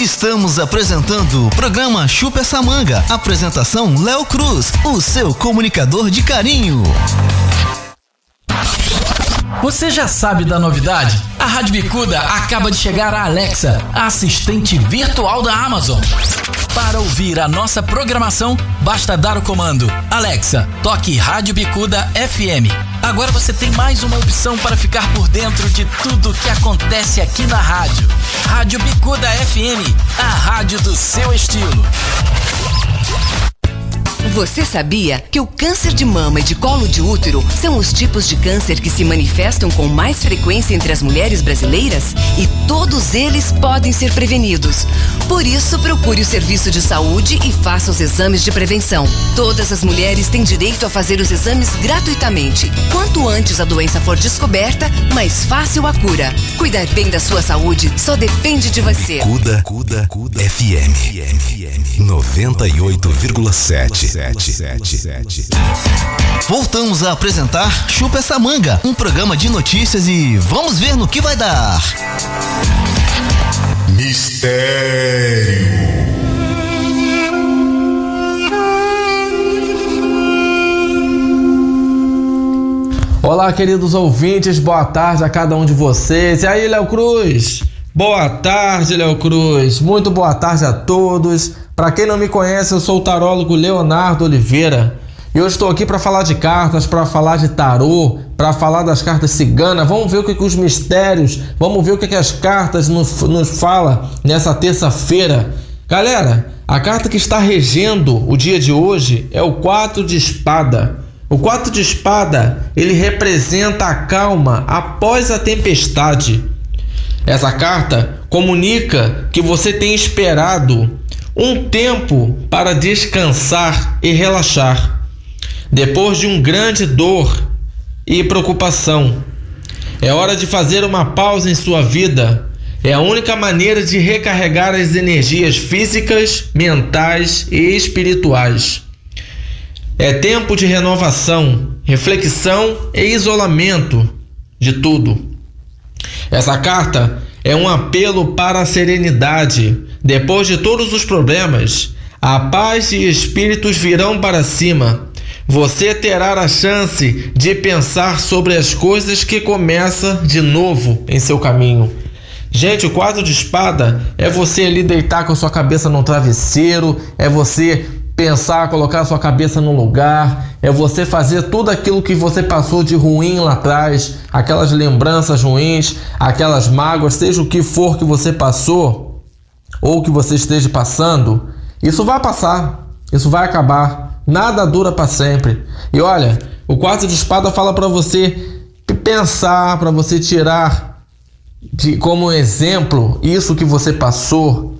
Estamos apresentando o programa Chupa essa manga. Apresentação Léo Cruz, o seu comunicador de carinho. Você já sabe da novidade? A Rádio Bicuda acaba de chegar a Alexa, a assistente virtual da Amazon. Para ouvir a nossa programação, basta dar o comando Alexa, toque Rádio Bicuda FM. Agora você tem mais uma opção para ficar por dentro de tudo que acontece aqui na rádio. Rádio Bicuda FM, a rádio do seu estilo. Você sabia que o câncer de mama e de colo de útero são os tipos de câncer que se manifestam com mais frequência entre as mulheres brasileiras? E todos eles podem ser prevenidos. Por isso, procure o serviço de saúde e faça os exames de prevenção. Todas as mulheres têm direito a fazer os exames gratuitamente. Quanto antes a doença for descoberta, mais fácil a cura. Cuidar bem da sua saúde só depende de você. Cuda, Cuda, Cuda FM 98,7. Voltamos a apresentar Chupa essa manga, um programa de notícias e vamos ver no que vai dar. Mistério. Olá, queridos ouvintes, boa tarde a cada um de vocês. E aí, Léo Cruz? Boa tarde, Léo Cruz. Muito boa tarde a todos. Para quem não me conhece, eu sou o tarólogo Leonardo Oliveira. E eu estou aqui para falar de cartas, para falar de tarô, para falar das cartas ciganas. Vamos ver o que, que os mistérios, vamos ver o que, que as cartas nos, nos falam nessa terça-feira. Galera, a carta que está regendo o dia de hoje é o 4 de espada. O 4 de espada, ele representa a calma após a tempestade. Essa carta comunica que você tem esperado um tempo para descansar e relaxar, depois de um grande dor e preocupação. É hora de fazer uma pausa em sua vida. É a única maneira de recarregar as energias físicas, mentais e espirituais. É tempo de renovação, reflexão e isolamento de tudo. Essa carta é um apelo para a serenidade. Depois de todos os problemas, a paz e espíritos virão para cima. você terá a chance de pensar sobre as coisas que começa de novo em seu caminho. Gente, o quadro de espada é você ali deitar com a sua cabeça no travesseiro, é você pensar, colocar sua cabeça no lugar, é você fazer tudo aquilo que você passou de ruim lá atrás, aquelas lembranças ruins, aquelas mágoas, seja o que for que você passou ou que você esteja passando, isso vai passar, isso vai acabar. Nada dura para sempre. E olha, o quarto de espada fala para você pensar, para você tirar de como exemplo isso que você passou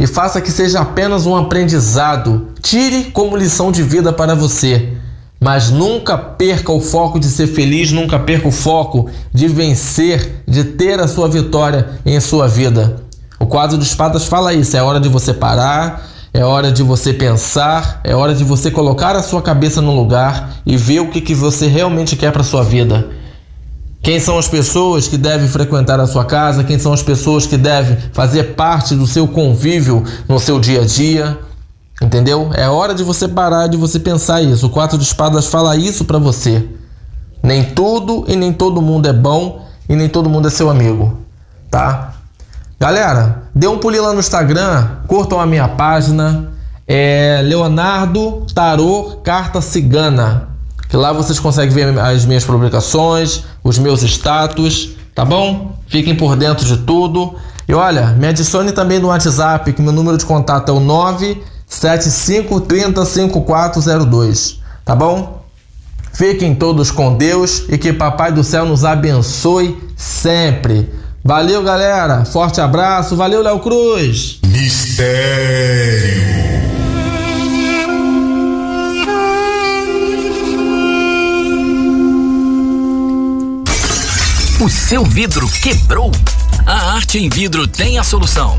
e faça que seja apenas um aprendizado. Tire como lição de vida para você. Mas nunca perca o foco de ser feliz, nunca perca o foco de vencer, de ter a sua vitória em sua vida. O quadro de espadas fala isso: é hora de você parar, é hora de você pensar, é hora de você colocar a sua cabeça no lugar e ver o que, que você realmente quer para sua vida. Quem são as pessoas que devem frequentar a sua casa? Quem são as pessoas que devem fazer parte do seu convívio no seu dia a dia? Entendeu? É hora de você parar de você pensar isso. O quatro de espadas fala isso para você. Nem tudo e nem todo mundo é bom e nem todo mundo é seu amigo, tá? Galera, dê um pulinho lá no Instagram, curtam a minha página, é Leonardo Tarô Carta Cigana. Que lá vocês conseguem ver as minhas publicações, os meus status, tá bom? Fiquem por dentro de tudo. E olha, me adicione também no WhatsApp, que meu número de contato é o 975305402, tá bom? Fiquem todos com Deus e que Papai do Céu nos abençoe sempre. Valeu, galera. Forte abraço. Valeu, Léo Cruz. Mistério. O seu vidro quebrou? A Arte em Vidro tem a solução.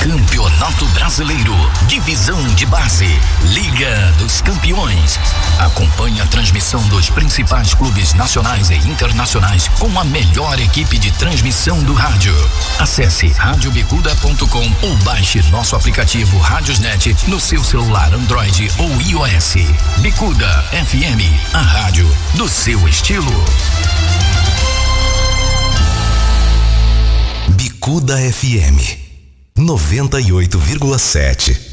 Campeonato Brasileiro, Divisão de Base, Liga dos Campeões. Acompanhe a transmissão dos principais clubes nacionais e internacionais com a melhor equipe de transmissão do rádio. Acesse radiobicuda.com ou baixe nosso aplicativo Radiosnet no seu celular Android ou iOS. Bicuda FM, a rádio do seu estilo. Bicuda FM 98,7.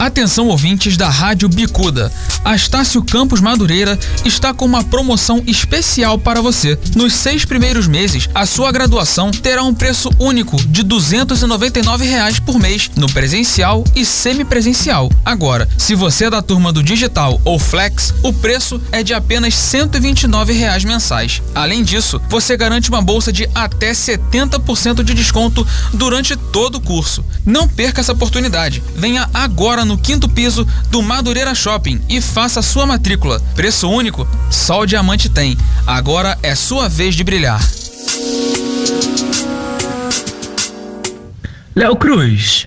Atenção ouvintes da Rádio Bicuda. A Estácio Campos Madureira está com uma promoção especial para você. Nos seis primeiros meses, a sua graduação terá um preço único de 299 reais por mês no presencial e semipresencial. Agora, se você é da turma do digital ou flex, o preço é de apenas 129 reais mensais. Além disso, você garante uma bolsa de até 70% de desconto durante todo o curso. Não perca essa oportunidade. Venha agora no quinto piso do Madureira Shopping e faça sua matrícula. Preço único? Só o Diamante tem. Agora é sua vez de brilhar. Léo Cruz,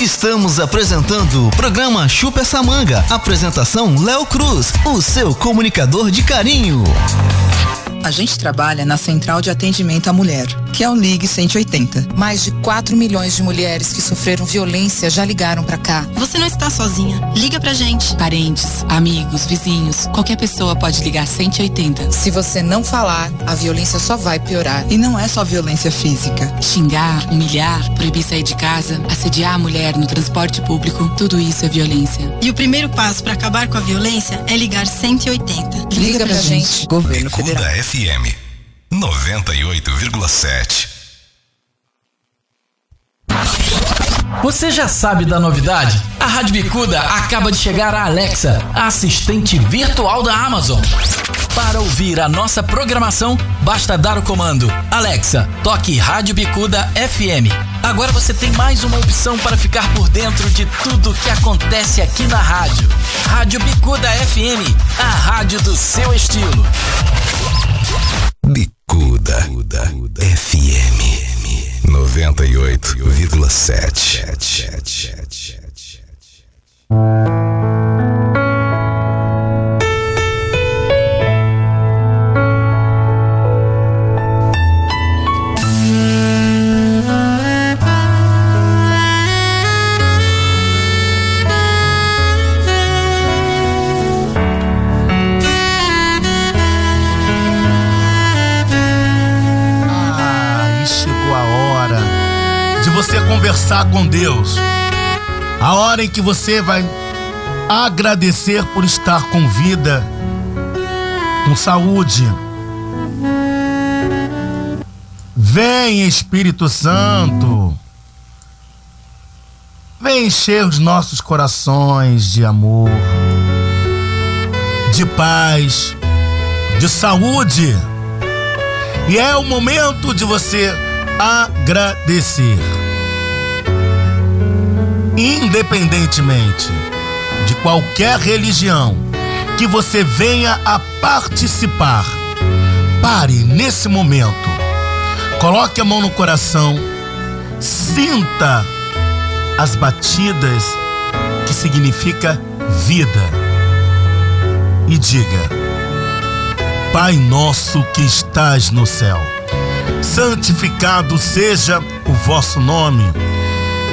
Estamos apresentando o programa Chupa essa manga. Apresentação Léo Cruz, o seu comunicador de carinho. A gente trabalha na Central de Atendimento à Mulher. que é o Ligue 180. Mais de 4 milhões de mulheres que sofreram violência já ligaram pra cá. Você não está sozinha. Liga pra gente. Parentes, amigos, vizinhos, qualquer pessoa pode ligar 180. Se você não falar, a violência só vai piorar. E não é só violência física. Xingar, humilhar, proibir sair de casa, assediar a mulher no transporte público, tudo isso é violência. E o primeiro passo para acabar com a violência é ligar 180. Liga, Liga pra, pra gente. gente. Governo Bicuda Federal. FM 98,7. Você já sabe da novidade? A Rádio Bicuda acaba de chegar a Alexa, a assistente virtual da Amazon. Para ouvir a nossa programação, basta dar o comando Alexa, toque Rádio Bicuda FM. Agora você tem mais uma opção para ficar por dentro de tudo que acontece aqui na rádio. Rádio Bicuda FM, a rádio do seu estilo. Bicuda, Bicuda FM 98,7. Você conversar com Deus. A hora em que você vai agradecer por estar com vida, com saúde. Vem Espírito Santo. Vem encher os nossos corações de amor, de paz, de saúde. E é o momento de você agradecer independentemente de qualquer religião que você venha a participar, pare nesse momento, coloque a mão no coração, sinta as batidas que significa vida. E diga: Pai nosso que estás no céu, santificado seja o vosso nome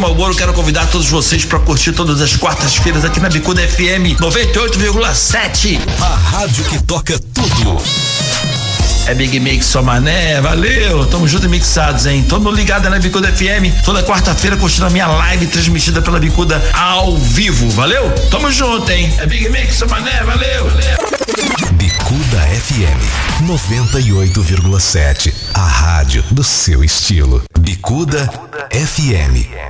Malboro, quero convidar todos vocês para curtir todas as quartas-feiras aqui na Bicuda FM 98,7. A rádio que toca tudo. É Big Mix só mané, valeu, tamo junto e mixados, hein? Todo ligado na Bicuda FM, toda quarta-feira curtindo a minha live transmitida pela Bicuda ao vivo, valeu? Tamo junto, hein? É Big Mix só mané, valeu, valeu. Bicuda FM 98,7, a rádio do seu estilo. Bicuda FM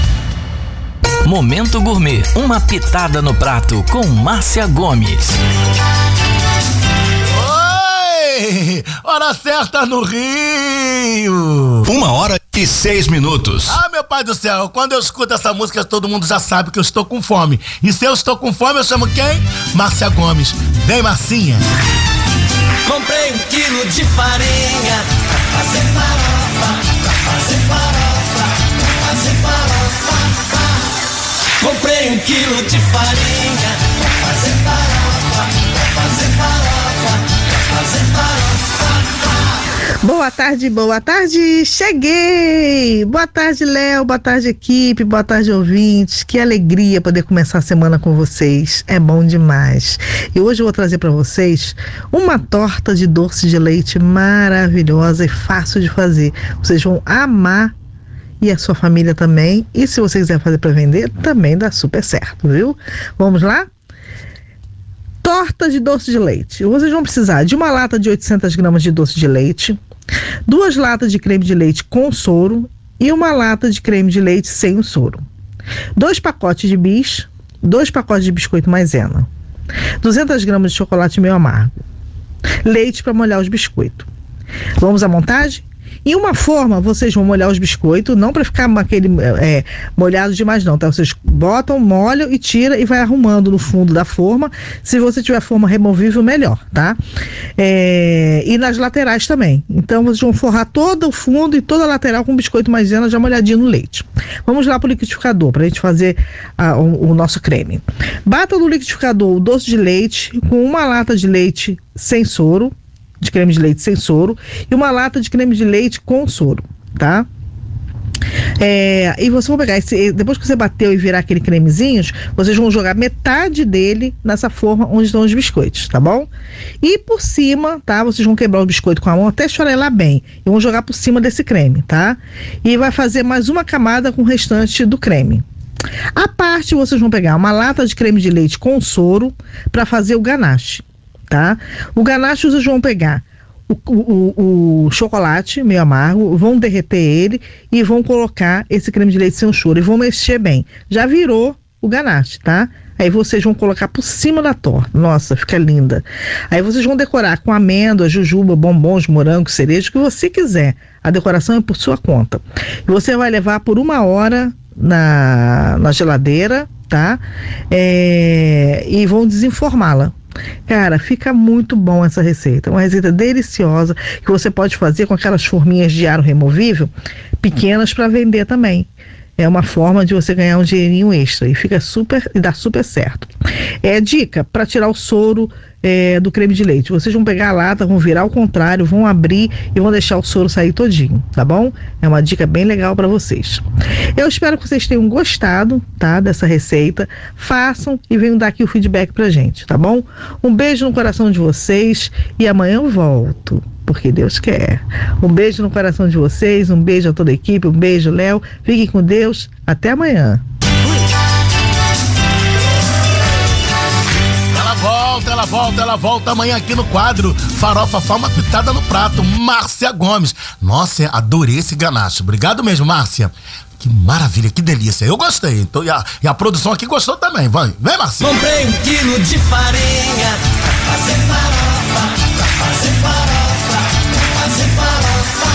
Momento Gourmet, uma pitada no prato com Márcia Gomes. Oi! Hora certa no Rio! Uma hora e seis minutos. Ah, meu pai do céu, quando eu escuto essa música, todo mundo já sabe que eu estou com fome. E se eu estou com fome, eu chamo quem? Márcia Gomes. Vem, Marcinha. Comprei um quilo de farinha pra fazer farofa, pra fazer farofa, pra fazer farofa. Comprei um quilo de farinha pra fazer farofa. farofa, pra fazer farofa. Boa tarde, boa tarde, cheguei! Boa tarde, Léo, boa tarde, equipe, boa tarde, ouvintes. Que alegria poder começar a semana com vocês, é bom demais. E hoje eu vou trazer para vocês uma torta de doce de leite maravilhosa e fácil de fazer. Vocês vão amar e a sua família também. E se você quiser fazer para vender, também dá super certo, viu? Vamos lá? Torta de doce de leite. Vocês vão precisar de uma lata de 800 gramas de doce de leite, duas latas de creme de leite com soro e uma lata de creme de leite sem o soro, dois pacotes de bis, dois pacotes de biscoito maisena, 200 gramas de chocolate meio amargo, leite para molhar os biscoitos. Vamos à montagem? Em uma forma, vocês vão molhar os biscoitos, não para ficar aquele é, molhado demais, não, tá? Vocês botam, molham e tira e vai arrumando no fundo da forma. Se você tiver forma removível, melhor, tá? É, e nas laterais também. Então, vocês vão forrar todo o fundo e toda a lateral com biscoito maisena já molhadinho no leite. Vamos lá para o liquidificador, para a gente fazer ah, o, o nosso creme. Bata no liquidificador o doce de leite com uma lata de leite sem soro, de creme de leite sem soro e uma lata de creme de leite com soro, tá? É, e vocês vão pegar esse, depois que você bateu e virar aquele cremezinhos, vocês vão jogar metade dele nessa forma onde estão os biscoitos, tá bom? E por cima, tá? Vocês vão quebrar o biscoito com a mão até chorelar bem e vão jogar por cima desse creme, tá? E vai fazer mais uma camada com o restante do creme. A parte, vocês vão pegar uma lata de creme de leite com soro para fazer o ganache, tá? O ganache vocês vão pegar o, o, o, chocolate meio amargo, vão derreter ele e vão colocar esse creme de leite sem choro e vão mexer bem. Já virou o ganache, tá? Aí vocês vão colocar por cima da torta. Nossa, fica linda. Aí vocês vão decorar com amêndoa, jujuba, bombons, morango, cereja, o que você quiser. A decoração é por sua conta. E você vai levar por uma hora na, na geladeira, tá? É, e vão desenformá-la. Cara, fica muito bom essa receita. Uma receita deliciosa que você pode fazer com aquelas forminhas de aro removível pequenas para vender também. É uma forma de você ganhar um dinheirinho extra e fica super e dá super certo. É dica para tirar o soro é, do creme de leite. Vocês vão pegar a lata, vão virar ao contrário, vão abrir e vão deixar o soro sair todinho, tá bom? É uma dica bem legal para vocês. Eu espero que vocês tenham gostado, tá, dessa receita. Façam e venham dar aqui o feedback pra gente, tá bom? Um beijo no coração de vocês e amanhã eu volto porque Deus quer. Um beijo no coração de vocês, um beijo a toda a equipe, um beijo, Léo. Fiquem com Deus. Até amanhã. Volta, ela volta, ela volta amanhã aqui no quadro Farofa Fama Pitada no Prato, Márcia Gomes. Nossa, adorei esse ganache. Obrigado mesmo, Márcia. Que maravilha, que delícia. Eu gostei. Então, e, a, e a produção aqui gostou também. Vai, vem, Márcia. Comprei um quilo de farinha pra fazer farofa, pra fazer farofa, pra fazer farofa.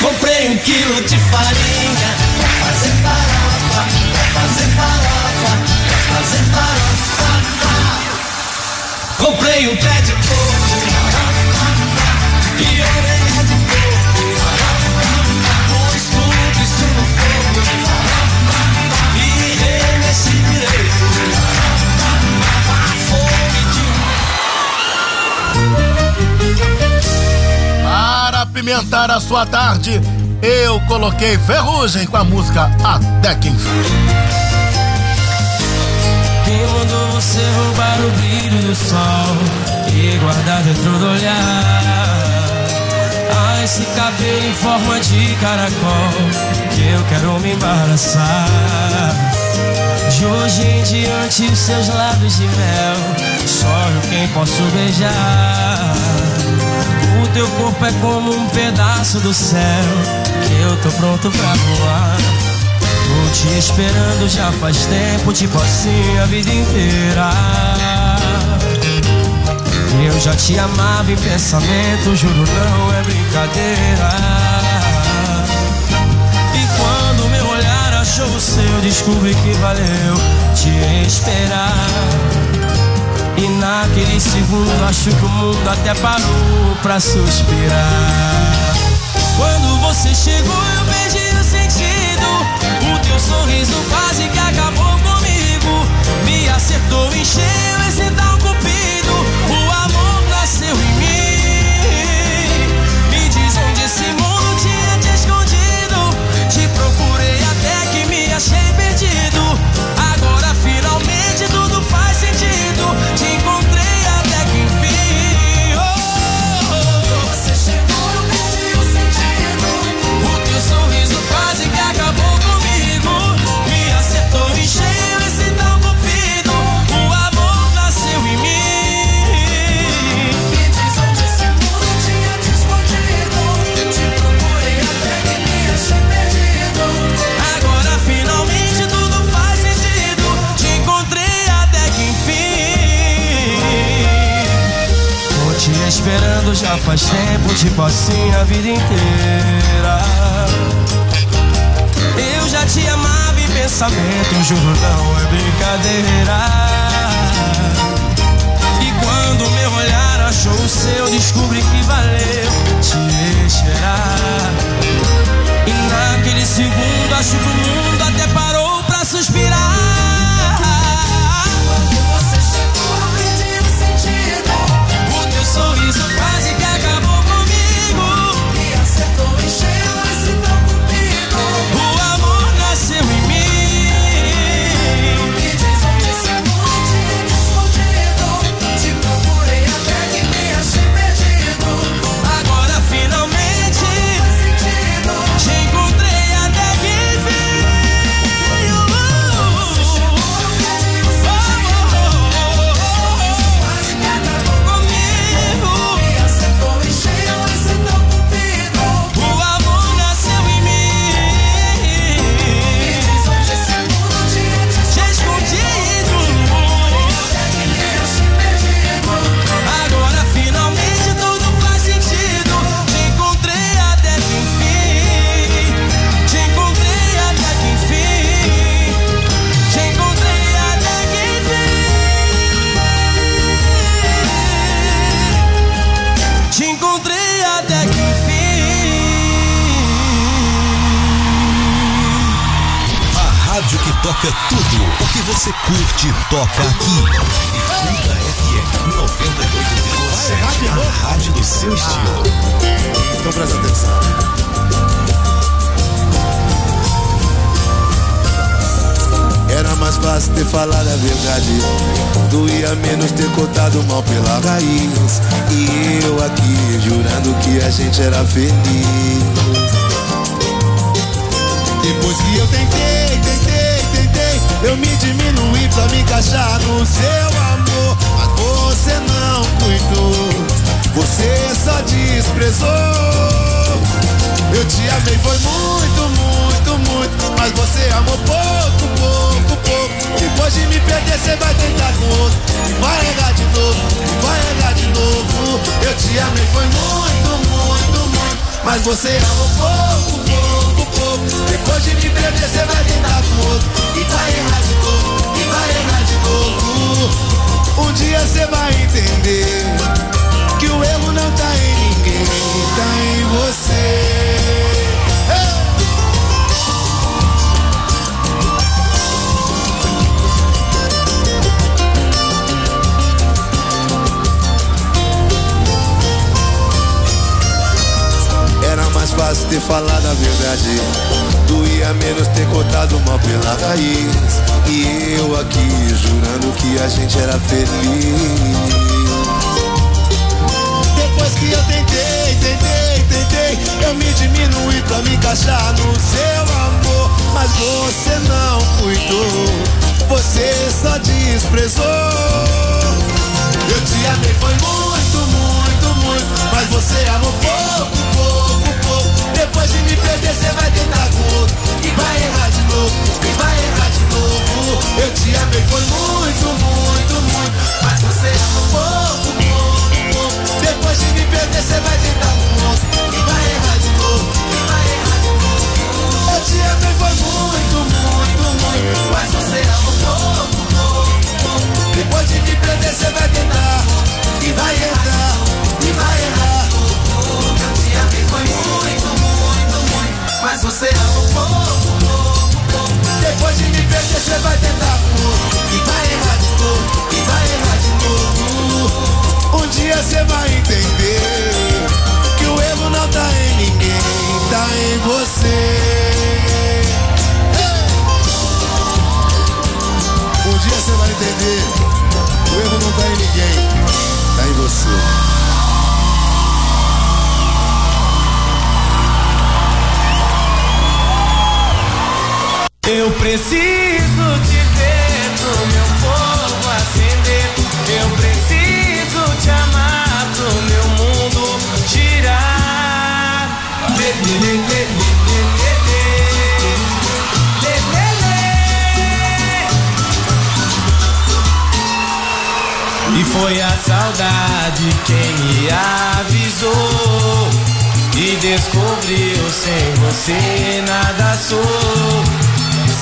Comprei um quilo de farinha pra fazer fome de Para apimentar a sua tarde, eu coloquei ferrugem com a música Até que enfim. Você roubar o brilho do sol e guardar dentro do olhar? Ah, esse cabelo em forma de caracol que eu quero me embaraçar. De hoje em diante, os seus lábios de mel, só eu quem posso beijar. O teu corpo é como um pedaço do céu que eu tô pronto pra voar. Tô te esperando já faz tempo, tipo assim a vida inteira. Eu já te amava em pensamento, juro não é brincadeira. E quando meu olhar achou o seu, descobri que valeu te esperar. E naquele segundo acho que o mundo até parou pra suspirar. Quando você chegou, eu perdi o sentido. O teu sorriso quase que acabou comigo. Me acertou em cheio esse tal ter falado a verdade. Doía menos ter cortado mal pela raiz. E eu aqui jurando que a gente era feliz. Depois que eu tentei, tentei, tentei, eu me diminuí pra me encaixar no seu amor. Mas você não cuidou, você só desprezou. Eu te amei, foi muito, muito, muito. Mas você amou pouco, pouco, pouco. Depois de me perder, você vai tentar com outro. E vai errar de novo, e vai errar de novo. Eu te amei, foi muito, muito, muito. Mas você amou pouco, pouco, pouco. Depois de me perder, você vai tentar com outro. E vai errar de novo, e vai errar de novo. Eu te amei, foi muito, muito, muito. Mas você amou pouco, pouco, pouco. Depois de me perder, você vai tentar. E vai errar, e vai errar. Mas você amou pouco, pouco, pouco. Depois de me perder, você vai tentar outro. E vai errar de novo, e vai errar de novo. Um dia você vai entender que o erro não tá em ninguém, tá em você. Um dia você vai entender, o erro não tá em ninguém, tá em você. Preciso te ver pro meu fogo acender. Eu preciso te amar pro meu mundo girar. Lê. Lê, lê, lê. E foi a saudade quem me avisou. E descobriu sem você nada sou.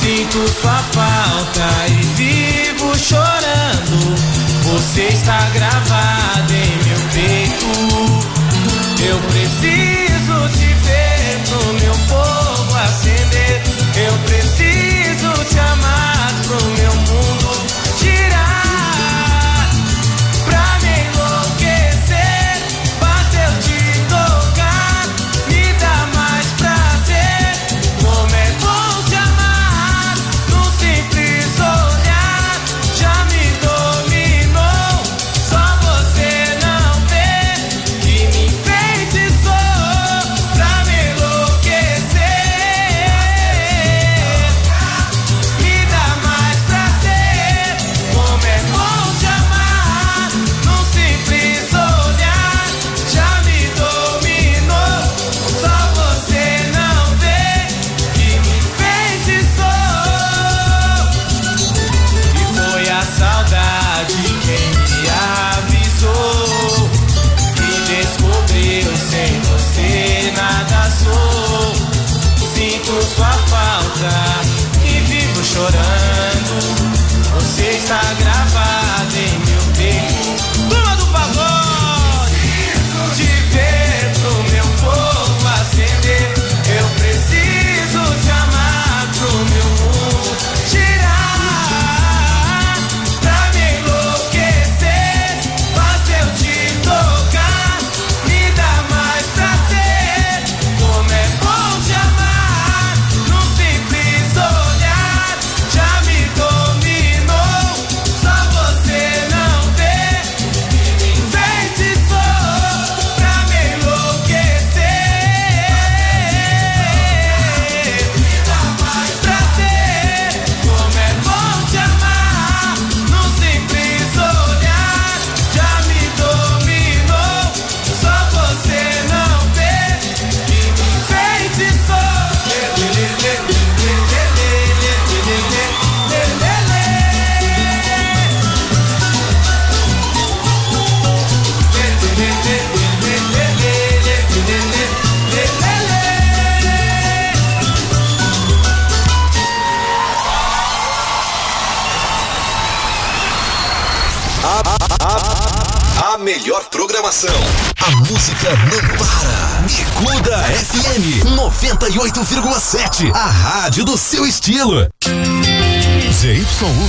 Sinto sua falta e vivo chorando. Você está gravado em meu peito. Eu preciso te ver pro meu fogo acender. Eu preciso 98,7. A rádio do seu estilo. ZYU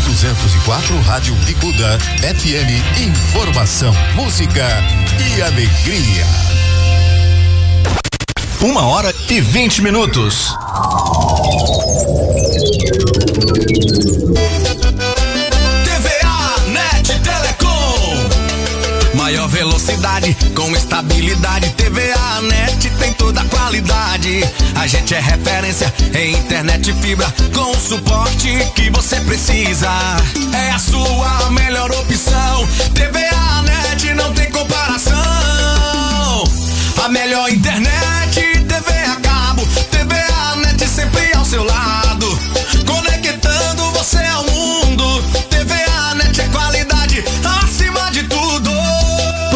204 Rádio Bicuda FM. Informação, música e alegria. Uma hora e 20 minutos. Velocidade com estabilidade. TVA Net tem toda a qualidade. A gente é referência em internet fibra com o suporte que você precisa. É a sua melhor opção. TVA Net não tem comparação. A melhor internet, TV a cabo, TVA Net sempre ao seu lado.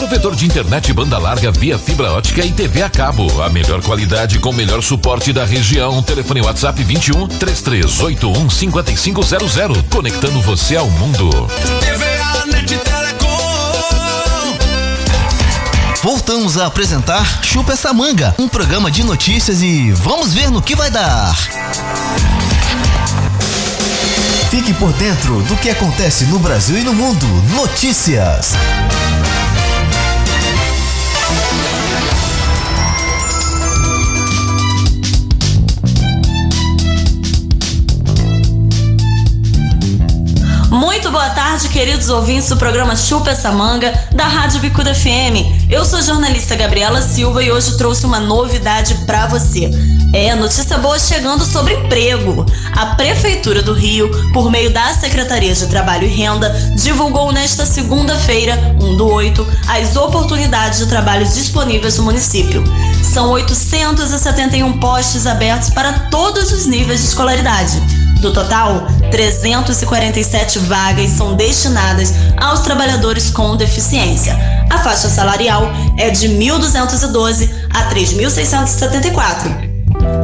Provedor de internet banda larga via fibra ótica e TV a cabo. A melhor qualidade com o melhor suporte da região. Telefone WhatsApp 21 3381 5500. Conectando você ao mundo. TVA Net Telecom. Voltamos a apresentar Chupa essa manga, um programa de notícias e vamos ver no que vai dar. Fique por dentro do que acontece no Brasil e no mundo. Notícias. Muito boa tarde, queridos ouvintes do programa Chupa essa manga da Rádio Bicuda FM. Eu sou a jornalista Gabriela Silva e hoje trouxe uma novidade para você. É, notícia boa chegando sobre emprego. A Prefeitura do Rio, por meio da Secretaria de Trabalho e Renda, divulgou nesta segunda-feira, 1 do 8, as oportunidades de trabalho disponíveis no município. São 871 postos abertos para todos os níveis de escolaridade Do total, 347 vagas são destinadas aos trabalhadores com deficiência. A faixa salarial é de 1.212 a 3.674.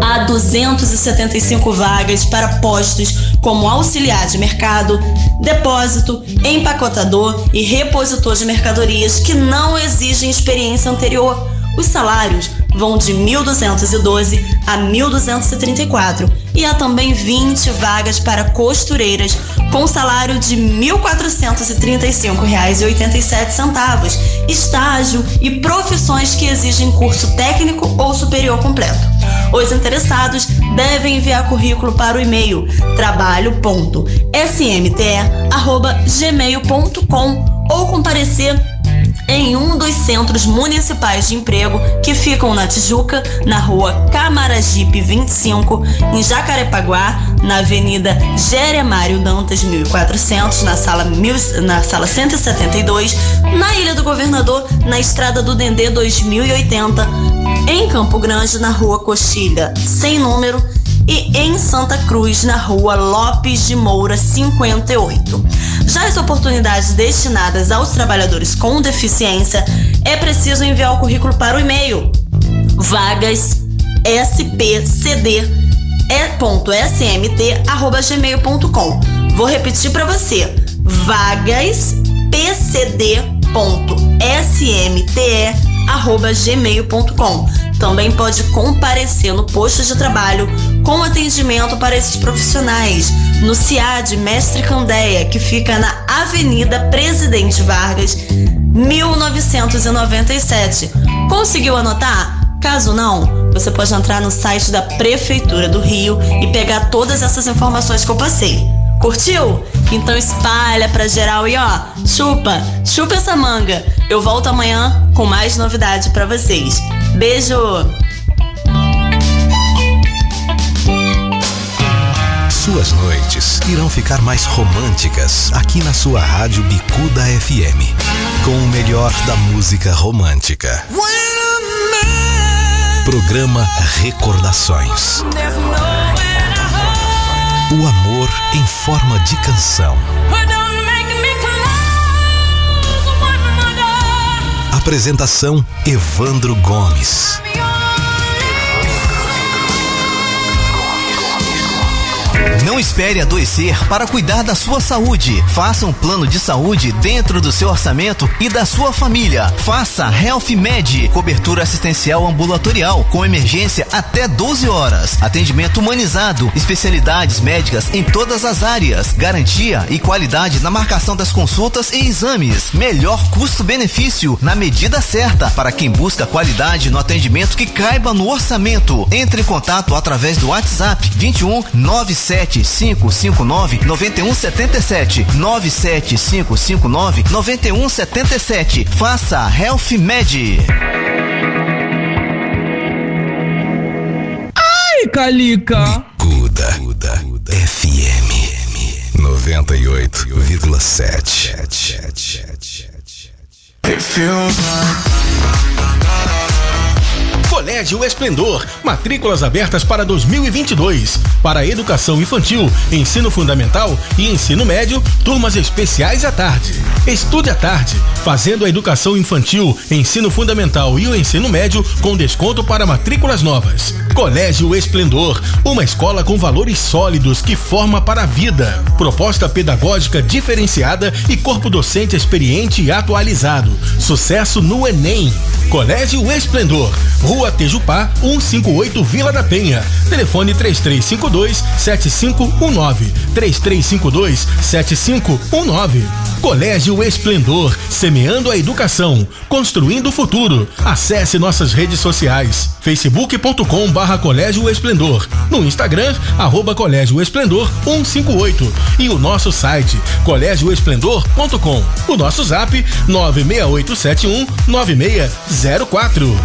Há 275 vagas para postos como auxiliar de mercado, depósito, empacotador e repositor de mercadorias que não exigem experiência anterior. Os salários vão de 1.212 a 1.234 e há também 20 vagas para costureiras com salário de R$ 1.435,87, estágio e profissões que exigem curso técnico ou superior completo. Os interessados devem enviar currículo para o e-mail trabalho.smte@gmail.com ou comparecer em um dos centros municipais de emprego que ficam na Tijuca, na rua Camaragipe 25, em Jacarepaguá, na Avenida Jeremário Dantas 1400, na sala, mil, na sala 172, na Ilha do Governador, na Estrada do Dendê 2080, em Campo Grande, na rua Coxilha, sem número, e em Santa Cruz, na rua Lopes de Moura 58. Já as oportunidades destinadas aos trabalhadores com deficiência, é preciso enviar o currículo para o e-mail vagas spcd. Vou repetir para você. vagas pcd.smt@gmail.com. Também pode comparecer no posto de trabalho com atendimento para esses profissionais no CIAD Mestre Candeia, que fica na Avenida Presidente Vargas, 1997. Conseguiu anotar? Caso não, você pode entrar no site da Prefeitura do Rio e pegar todas essas informações que eu passei. Curtiu? Então espalha pra geral e ó, chupa, chupa essa manga. Eu volto amanhã com mais novidade para vocês. Beijo! Suas noites irão ficar mais românticas aqui na sua rádio Bicuda FM. Com o melhor da música romântica. Programa Recordações. O amor em forma de canção. Apresentação Evandro Gomes. Não espere adoecer para cuidar da sua saúde. Faça um plano de saúde dentro do seu orçamento e da sua família. Faça Health Med, cobertura assistencial ambulatorial com emergência até 12 horas. Atendimento humanizado, especialidades médicas em todas as áreas, garantia e qualidade na marcação das consultas e exames. Melhor custo-benefício na medida certa para quem busca qualidade no atendimento que caiba no orçamento. Entre em contato através do WhatsApp 21 97 559 9177 97559 9177. Faça Health Med. Ai, Calica! Bicuda FM 98,7. Colégio Esplendor, matrículas abertas para 2022. Para educação infantil, ensino fundamental e ensino médio, turmas especiais à tarde. Estude à tarde, fazendo a educação infantil, ensino fundamental e o ensino médio com desconto para matrículas novas. Colégio Esplendor, uma escola com valores sólidos que forma para a vida. Proposta pedagógica diferenciada e corpo docente experiente e atualizado. Sucesso no Enem. Colégio Esplendor, Rua Tejupá, 158 Vila da Penha. Telefone 3352 7519. 3352 7519. Colégio Esplendor, semeando a educação, construindo o futuro. Acesse nossas redes sociais: facebook.com barra Colégio Esplendor, no Instagram, arroba Colégio Esplendor 158 e o nosso site colégioesplendor.com. O nosso zap 96871 9604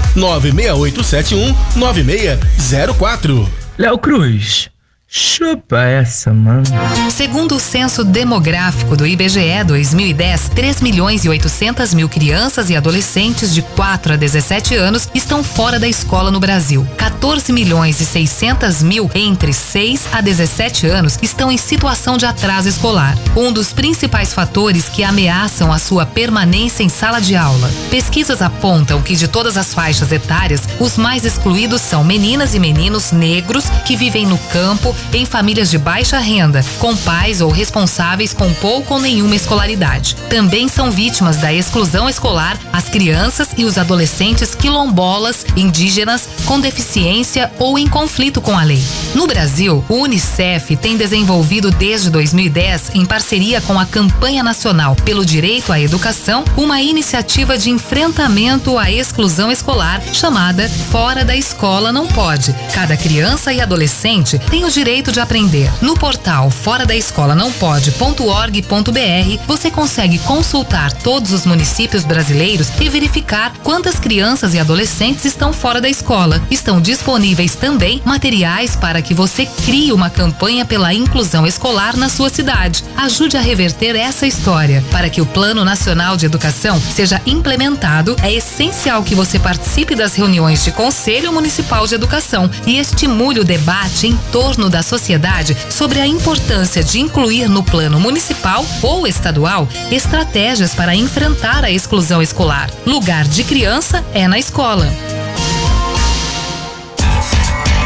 96871 9604. Léo Cruz, Chupa essa, mano. Segundo o censo demográfico do IBGE 2010, 3 milhões e 800 mil crianças e adolescentes de 4 a 17 anos estão fora da escola no Brasil. 14 milhões e 600 mil entre 6 a 17 anos estão em situação de atraso escolar. Um dos principais fatores que ameaçam a sua permanência em sala de aula. Pesquisas apontam que de todas as faixas etárias, os mais excluídos são meninas e meninos negros que vivem no campo em famílias de baixa renda, com pais ou responsáveis com pouco ou nenhuma escolaridade. Também são vítimas da exclusão escolar as crianças e os adolescentes quilombolas, indígenas, com deficiência ou em conflito com a lei. No Brasil, o Unicef tem desenvolvido desde 2010, em parceria com a Campanha Nacional pelo Direito à Educação, uma iniciativa de enfrentamento à exclusão escolar chamada Fora da Escola Não Pode. Cada criança e adolescente tem o direito de aprender. No portal fora da escola não pode.org.br você consegue consultar todos os municípios brasileiros e verificar quantas crianças e adolescentes estão fora da escola. Estão disponíveis também materiais para que você crie uma campanha pela inclusão escolar na sua cidade. Ajude a reverter essa história. Para que o Plano Nacional de Educação seja implementado, é essencial que você participe das reuniões de Conselho Municipal de Educação e estimule o debate em torno da sociedade sobre a importância de incluir no plano municipal ou estadual estratégias para enfrentar a exclusão escolar. Lugar de criança é na escola.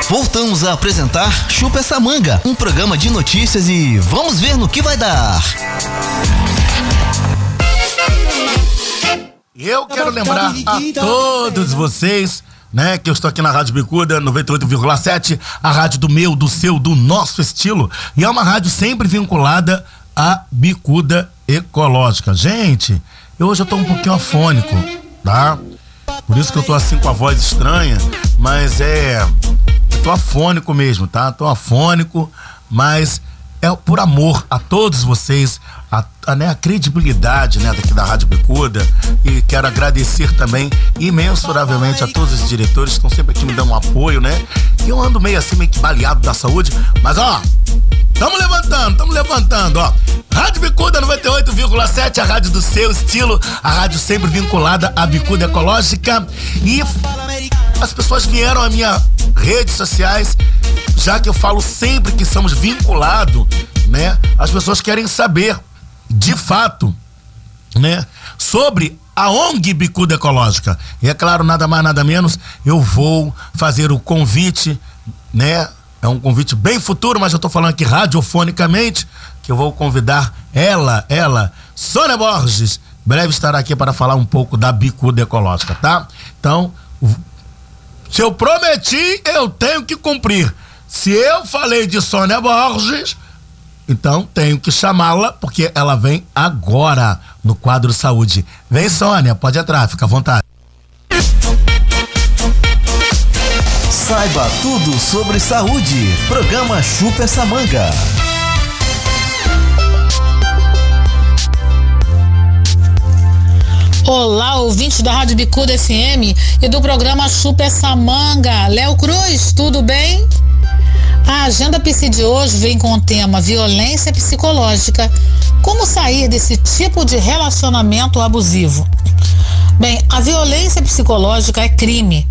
Voltamos a apresentar Chupa essa manga, um programa de notícias e vamos ver no que vai dar. Eu quero lembrar a todos vocês, né, que eu estou aqui na Rádio Bicuda 98,7, a rádio do meu, do seu, do nosso estilo, e é uma rádio sempre vinculada à Bicuda Ecológica. Gente, eu hoje eu tô um pouquinho afônico, tá? Por isso que eu tô assim com a voz estranha, mas é eu tô afônico mesmo, tá? Tô afônico, mas é por amor a todos vocês, a, a, né, a credibilidade né, daqui da Rádio Bicuda. E quero agradecer também imensuravelmente a todos os diretores que estão sempre aqui me dando um apoio, né? E eu ando meio assim, meio que baleado da saúde, mas ó, Tamo levantando, tamo levantando, ó. Rádio Bicuda 98,7, a rádio do seu estilo, a rádio sempre vinculada à Bicuda Ecológica. E as pessoas vieram à minha redes sociais, já que eu falo sempre que somos vinculados, né? As pessoas querem saber, de fato, né? Sobre a ONG Bicuda Ecológica. E é claro, nada mais, nada menos, eu vou fazer o convite, né? É um convite bem futuro, mas eu tô falando aqui radiofonicamente, que eu vou convidar ela, ela, Sônia Borges, breve estará aqui para falar um pouco da bicuda ecológica, tá? Então, se eu prometi, eu tenho que cumprir. Se eu falei de Sônia Borges, então tenho que chamá-la, porque ela vem agora no quadro Saúde. Vem, Sônia, pode entrar, fica à vontade. Saiba tudo sobre saúde. Programa Chupa essa manga. Olá, ouvintes da Rádio Bicuda FM e do programa Chupa essa manga. Léo Cruz, tudo bem? A agenda PC de hoje vem com o tema violência psicológica. Como sair desse tipo de relacionamento abusivo? Bem, a violência psicológica é crime.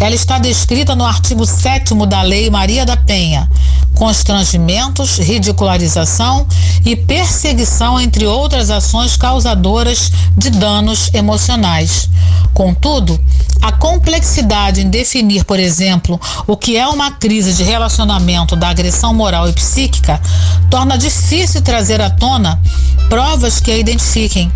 Ela está descrita no artigo 7 da Lei Maria da Penha. Constrangimentos, ridicularização e perseguição, entre outras ações causadoras de danos emocionais. Contudo, a complexidade em definir, por exemplo, o que é uma crise de relacionamento da agressão moral e psíquica torna difícil trazer à tona provas que a identifiquem.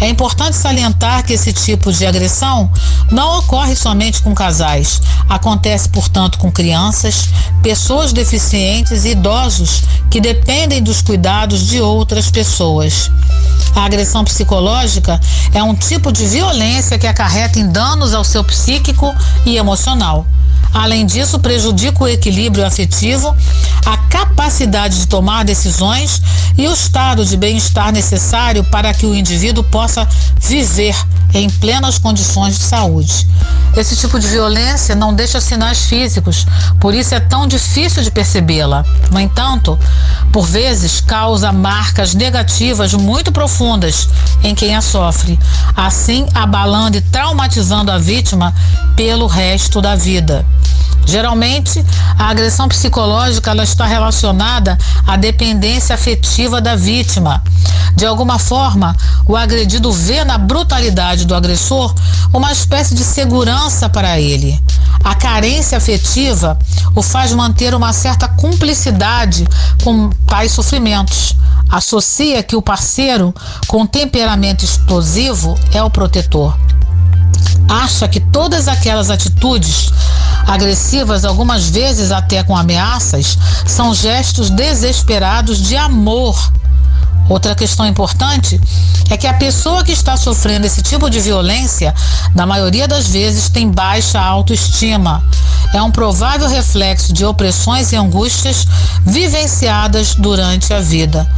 É importante salientar que esse tipo de agressão não ocorre somente com casais. Acontece, portanto, com crianças, pessoas deficientes e idosos que dependem dos cuidados de outras pessoas. A agressão psicológica é um tipo de violência que acarreta em danos ao seu psíquico e emocional. Além disso, prejudica o equilíbrio afetivo, a capacidade de tomar decisões e o estado de bem-estar necessário para que o indivíduo possa viver em plenas condições de saúde. Esse tipo de violência não deixa sinais físicos, por isso é tão difícil de percebê-la. No entanto, por vezes causa marcas negativas muito profundas em quem a sofre, assim abalando e traumatizando a vítima pelo resto da vida. Geralmente, a agressão psicológica ela está relacionada à dependência afetiva da vítima. De alguma forma, o agredido vê na brutalidade do agressor uma espécie de segurança para ele. A carência afetiva o faz manter uma certa cumplicidade com tais sofrimentos. Associa que o parceiro com temperamento explosivo é o protetor acha que todas aquelas atitudes agressivas, algumas vezes até com ameaças, são gestos desesperados de amor. Outra questão importante é que a pessoa que está sofrendo esse tipo de violência, na maioria das vezes, tem baixa autoestima. É um provável reflexo de opressões e angústias vivenciadas durante a vida.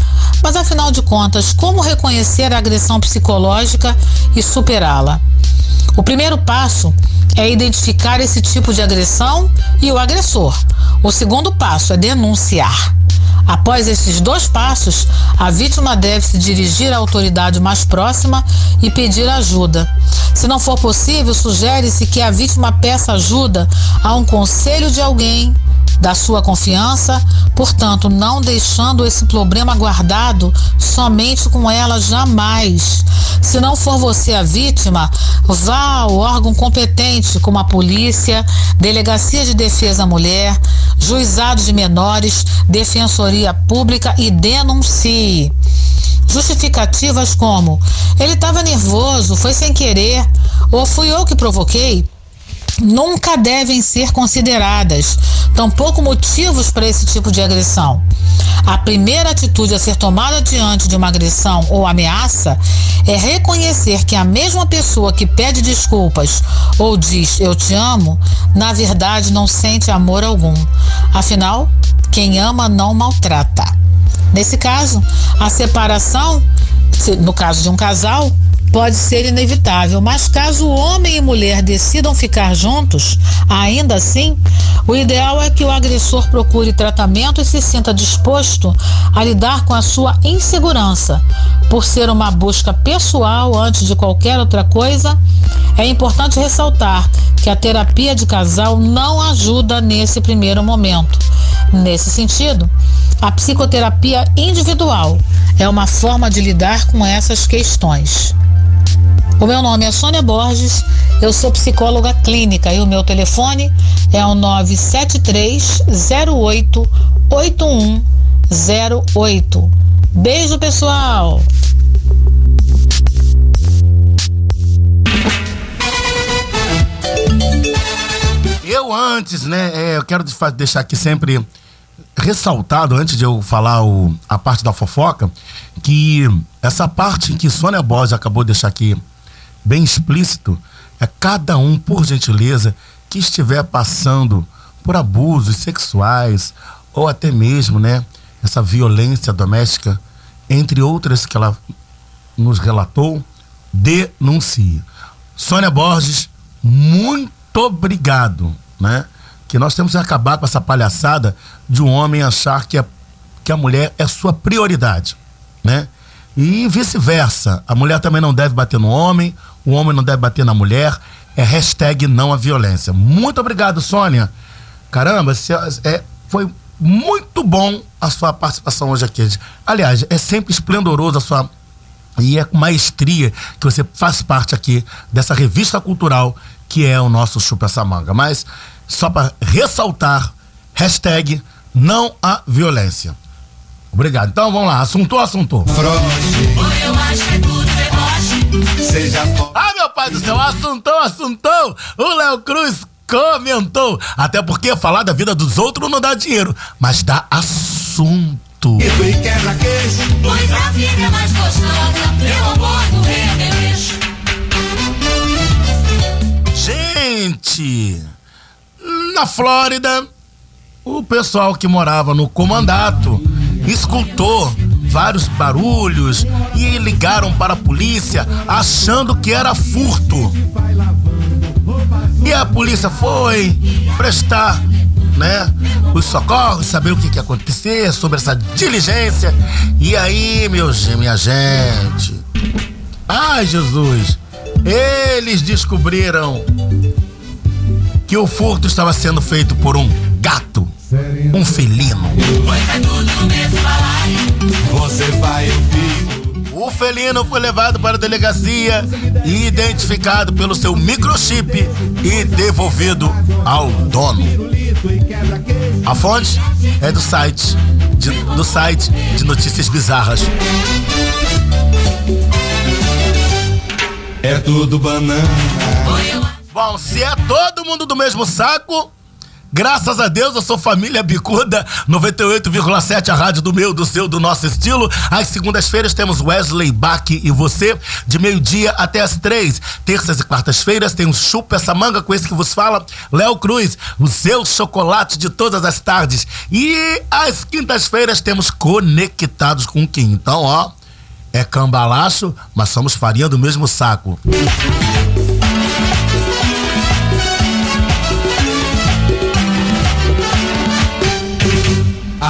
Mas afinal de contas, como reconhecer a agressão psicológica e superá-la? O primeiro passo é identificar esse tipo de agressão e o agressor. O segundo passo é denunciar. Após esses dois passos, a vítima deve se dirigir à autoridade mais próxima e pedir ajuda. Se não for possível, sugere-se que a vítima peça ajuda a um conselho de alguém da sua confiança, portanto, não deixando esse problema guardado somente com ela jamais. Se não for você a vítima, vá ao órgão competente, como a polícia, delegacia de defesa mulher, juizado de menores, defensoria pública e denuncie. Justificativas como: ele estava nervoso, foi sem querer, ou fui eu que provoquei nunca devem ser consideradas, tampouco motivos para esse tipo de agressão. A primeira atitude a ser tomada diante de uma agressão ou ameaça é reconhecer que a mesma pessoa que pede desculpas ou diz eu te amo, na verdade não sente amor algum. Afinal, quem ama não maltrata. Nesse caso, a separação, no caso de um casal, pode ser inevitável, mas caso homem e mulher decidam ficar juntos, ainda assim, o ideal é que o agressor procure tratamento e se sinta disposto a lidar com a sua insegurança. Por ser uma busca pessoal antes de qualquer outra coisa, é importante ressaltar que a terapia de casal não ajuda nesse primeiro momento. Nesse sentido, a psicoterapia individual é uma forma de lidar com essas questões. O meu nome é Sônia Borges, eu sou psicóloga clínica e o meu telefone é o 973088108. Beijo, pessoal! Eu antes, né, é, eu quero deixar aqui sempre ressaltado, antes de eu falar o- a parte da fofoca, que essa parte que Sônia Borges acabou de deixar aqui bem explícito, é cada um, por gentileza, que estiver passando por abusos sexuais ou até mesmo, né, essa violência doméstica, entre outras que ela nos relatou, denuncie. Sônia Borges, muito obrigado, né? Que nós temos que acabar com essa palhaçada de um homem achar que a, que a mulher é sua prioridade, né? E vice-versa. A mulher também não deve bater no homem, o homem não deve bater na mulher. É hashtag não a violência. Muito obrigado, Sônia. Caramba, se- é, foi muito bom a sua participação hoje aqui. Aliás, é sempre esplendoroso a sua e é com maestria que você faz parte aqui dessa revista cultural que é o nosso Chupa essa manga. Mas só para ressaltar, hashtag não a violência. Obrigado. Então vamos lá, assuntou, assuntou. Eu Seja Ah, meu pai do céu, assuntou, assuntou. O Léo Cruz comentou. Até porque falar da vida dos outros não dá dinheiro, mas dá assunto. e quebra queixo. Pois a vida é mais gostosa pelo amor do remeleixo. Gente, na Flórida, o pessoal que morava no comandato escutou vários barulhos e ligaram para a polícia achando que era furto. E a polícia foi prestar, né, os socorros, saber o que, que ia acontecer sobre essa diligência. E aí, meus, minha gente, ai Jesus, eles descobriram que o furto estava sendo feito por um gato, um felino. Você vai ouvir. O felino foi levado para a delegacia e identificado pelo seu microchip e devolvido ao dono. A fonte é do site de, do site de notícias bizarras. É tudo banana. Bom, se é todo mundo do mesmo saco, graças a Deus eu sou família bicuda, 98,7 a rádio do meu, do seu, do nosso estilo. Às segundas-feiras temos Wesley Bach e você, de meio-dia até as três. Terças e quartas-feiras tem o Chupa essa manga com esse que vos fala, Léo Cruz, o seu chocolate de todas as tardes. E às quintas-feiras temos Conectados com quem? Então, ó, é cambalacho, mas somos farinha do mesmo saco.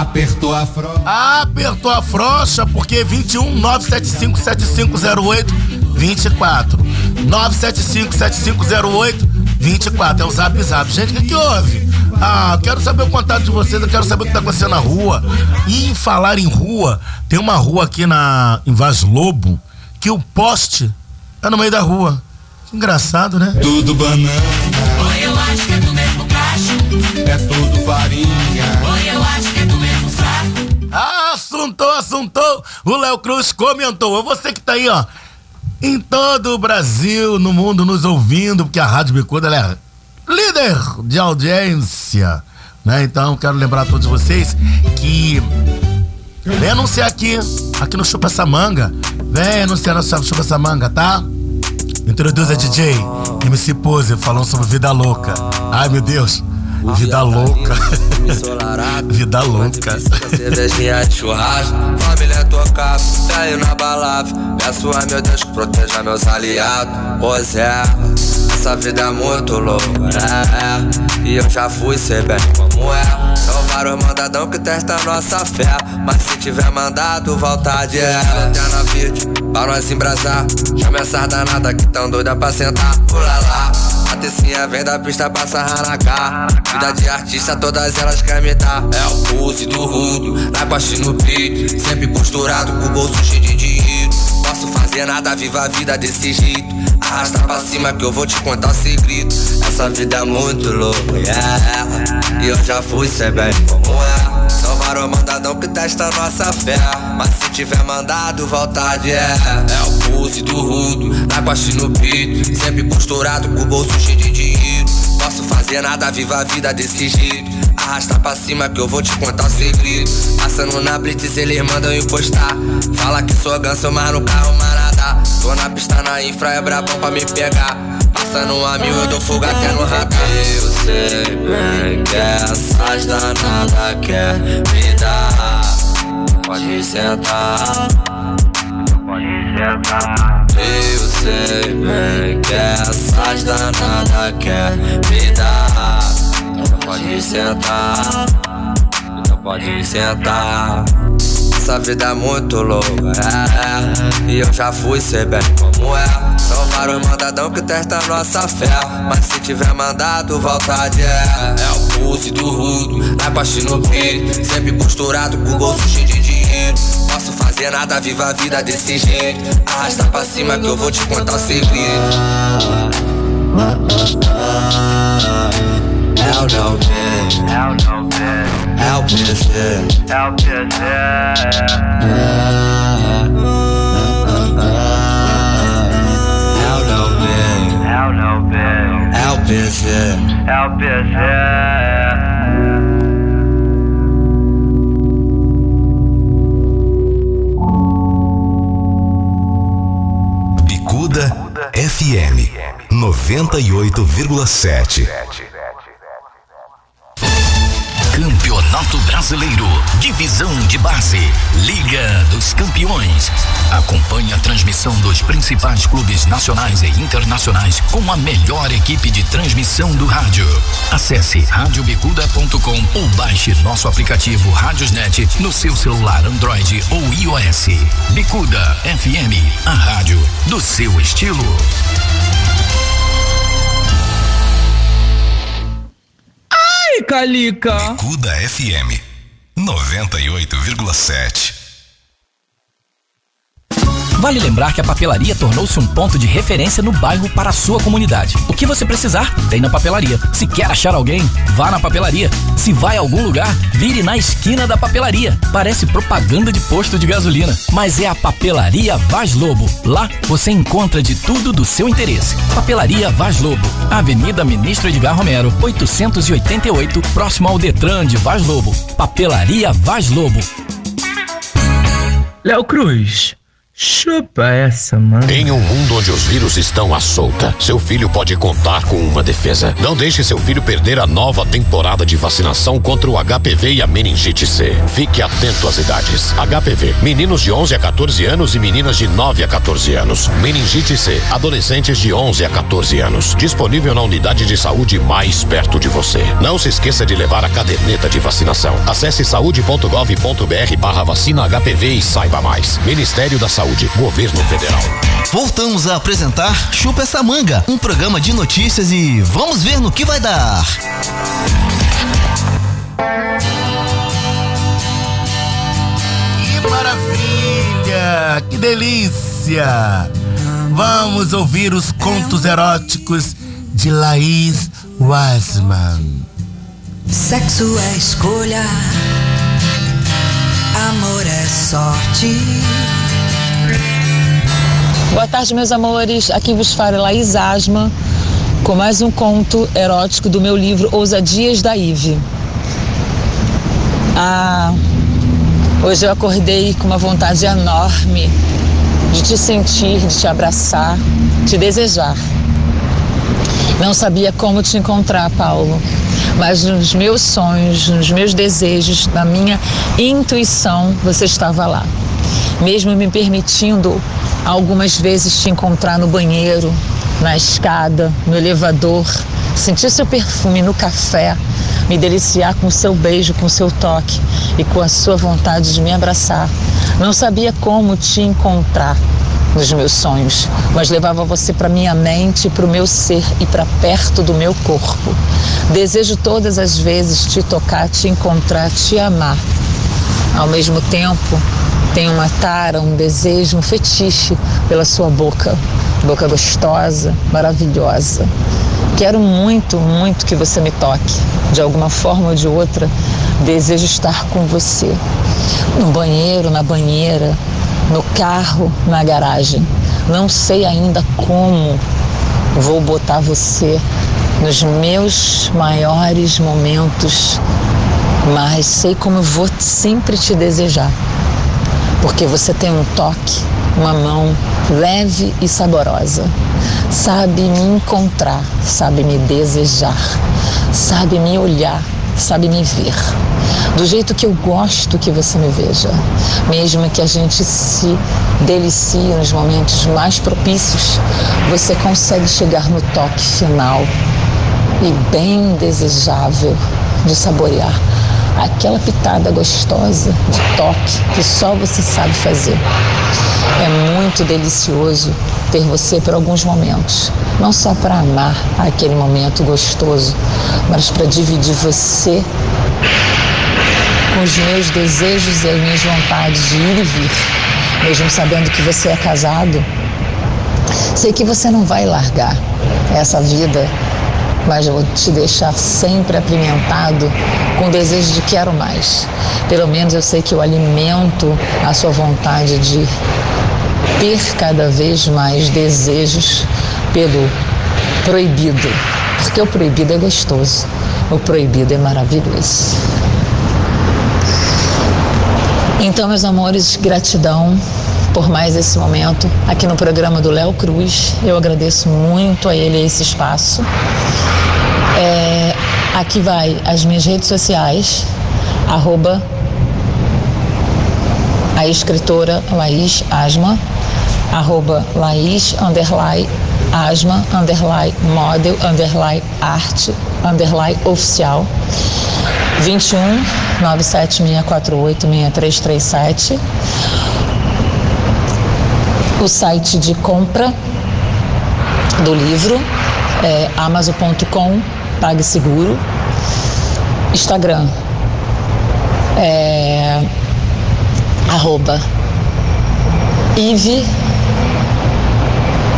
Apertou a frocha. Apertou a frocha porque 21 975 7508 24. 975 7508 24. É o zap zap. Gente, o que, que houve? Ah, eu quero saber o contato de vocês, eu quero saber o que tá acontecendo na rua. E em falar em rua, tem uma rua aqui na, em Vaz Lobo que o poste é no meio da rua. Que engraçado, né? Tudo banana. Eu acho que é do mesmo cacho. É tudo farinha. Assuntou, assuntou. O Léo Cruz comentou. Você que tá aí, ó, em todo o Brasil, no mundo, nos ouvindo, porque a Rádio Bicuda é líder de audiência, né? Então, quero lembrar a todos vocês que vem anunciar aqui, aqui no Chupa essa manga. Vem anunciar no Chupa essa manga, tá? Introduz a DJ MC Pose falando sobre vida louca. Ai, meu Deus. Vida louca. Vida louca. Cervejinha de churrasco, família tocava, saiu na balada. Peço a meu Deus que proteja meus aliados. Pois é, essa vida é muito louca, é, é. E eu já fui ser bem como é. São vários mandadão que testam nossa fé. Mas se tiver mandado, vontade é. Eterna vídeo, pra nós embrasar. Chama essa danada que tão doida pra sentar. Pula lá. A tecinha vem da pista pra sarrar na cara. Vida de artista, todas elas querem me. É o pulse do rudo, na costa no peito. Sempre posturado, com o bolso cheio de. Posso fazer nada, viva a vida desse jeito. Arrasta pra cima que eu vou te contar o segredo. Essa vida é muito louca, yeah. E eu já fui ser bem como é. São vários mandadão que testa nossa fé. Mas se tiver mandado, vontade é. É o pulse do rudo, na costa e no peito. Sempre posturado, com o bolso cheio de dinheiro. Posso fazer nada, viva a vida desse jeito. Arrasta pra cima que eu vou te contar o segredo. Passando na blitz, eles mandam encostar. Fala que sou ganso, mas no carro manada. Tô na pista na infra, é brabão pra me pegar. Passando a mil, eu dou fogo até no radar. Eu sei bem que essas danadas quer me dar. Pode sentar. Pode sentar. Eu sei bem que essas danadas quer me dar. Pode sentar. Então pode sentar. Essa vida é muito louca, é, é. E eu já fui ser bem como é. São vários mandadão que testam nossa fé. Mas se tiver mandado, vontade é. É o pulse do rudo, na costa e no peito. Sempre posturado, com o bolso cheio de fazer nada, viva a vida desse jeito. Arrasta pra cima que eu vou te contar o segredo. É o não É o não É o PC. É o PC. FM 98,7. Campeonato Brasileiro, Divisão de Base, Liga dos Campeões. Acompanhe a transmissão dos principais clubes nacionais e internacionais com a melhor equipe de transmissão do rádio. Acesse radiobicuda.com ou baixe nosso aplicativo Radiosnet no seu celular Android ou iOS. Bicuda FM, a rádio do seu estilo. Ai, Calica! Bicuda FM 98,7. Vale lembrar que a papelaria tornou-se um ponto de referência no bairro para a sua comunidade. O que você precisar, tem na papelaria. Se quer achar alguém, vá na papelaria. Se vai a algum lugar, vire na esquina da papelaria. Parece propaganda de posto de gasolina, mas é a Papelaria Vaz Lobo. Lá você encontra de tudo do seu interesse. Papelaria Vaz Lobo, Avenida Ministro Edgar Romero, 888, próximo ao Detran de Vaz Lobo. Papelaria Vaz Lobo. Léo Cruz, chupa essa, mano. Em um mundo onde os vírus estão à solta, seu filho pode contar com uma defesa. Não deixe seu filho perder a nova temporada de vacinação contra o HPV e a meningite C. Fique atento às idades. HPV, meninos de 11 a 14 anos e meninas de 9 a 14 anos. Meningite C, adolescentes de 11 a 14 anos. Disponível na unidade de saúde mais perto de você. Não se esqueça de levar a caderneta de vacinação. Acesse saúde.gov.br barra vacina HPV e saiba mais. Ministério da Saúde, Governo Federal. Voltamos a apresentar Chupa essa manga, um programa de notícias e vamos ver no que vai dar. Que maravilha! Que delícia! Vamos ouvir os contos eróticos de Laís Wiseman. Sexo é escolha, amor é sorte. Boa tarde, meus amores. Aqui vos fala Laís Asma com mais um conto erótico do meu livro Ousadias da Ive. Ah, hoje eu acordei com uma vontade enorme de te sentir, de te abraçar, te desejar. Não sabia como te encontrar, Paulo, mas nos meus sonhos, nos meus desejos, na minha intuição, você estava lá. Mesmo me permitindo algumas vezes te encontrar no banheiro, na escada, no elevador, sentir seu perfume no café, me deliciar com seu beijo, com seu toque e com a sua vontade de me abraçar. Não sabia como te encontrar nos meus sonhos, mas levava você para minha mente, para o meu ser e para perto do meu corpo. Desejo todas as vezes te tocar, te encontrar, te amar. Ao mesmo tempo, tenho uma tara, um desejo, um fetiche pela sua boca. Boca gostosa, maravilhosa. Quero muito, muito que você me toque. De alguma forma ou de outra, desejo estar com você. No banheiro, na banheira, no carro, na garagem. Não sei ainda como vou botar você nos meus maiores momentos, mas sei como vou sempre te desejar. Porque você tem um toque, uma mão leve e saborosa. Sabe me encontrar, sabe me desejar, sabe me olhar, sabe me ver. Do jeito que eu gosto que você me veja. Mesmo que a gente se delicie nos momentos mais propícios, você consegue chegar no toque final e bem desejável de saborear aquela pitada gostosa de toque que só você sabe fazer. É muito delicioso ter você por alguns momentos, não só para amar aquele momento gostoso, mas para dividir você com os meus desejos e as minhas vontades de ir e vir, mesmo sabendo que você é casado. Sei que você não vai largar essa vida mas eu vou te deixar sempre apimentado com o desejo de quero mais. Pelo menos eu sei que eu alimento a sua vontade de ter cada vez mais desejos pelo proibido. Porque o proibido é gostoso, o proibido é maravilhoso. Então, meus amores, gratidão por mais esse momento aqui no programa do Léo Cruz. Eu agradeço muito a ele esse espaço. É, aqui vai as minhas redes sociais, arroba a escritora Laís Asma, arroba Laís underline Asma underline model underline arte underline oficial 21 97648 6337 o site de compra do livro é amazon.com PagSeguro Instagram é arroba Ive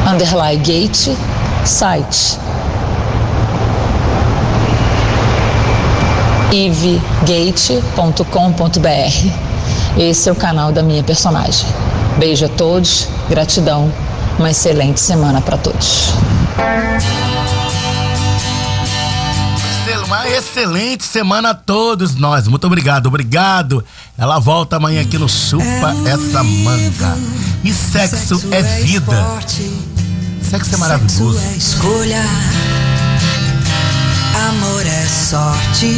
underline gate site. ivegate.com.br Esse é o canal da minha personagem. Beijo a todos, gratidão, uma excelente semana para todos. Uma excelente semana a todos nós. Muito obrigado, obrigado. Ela volta amanhã aqui no Chupa Essa Manga. E sexo é vida. Sexo é maravilhoso. Sexo é escolha, amor é sorte.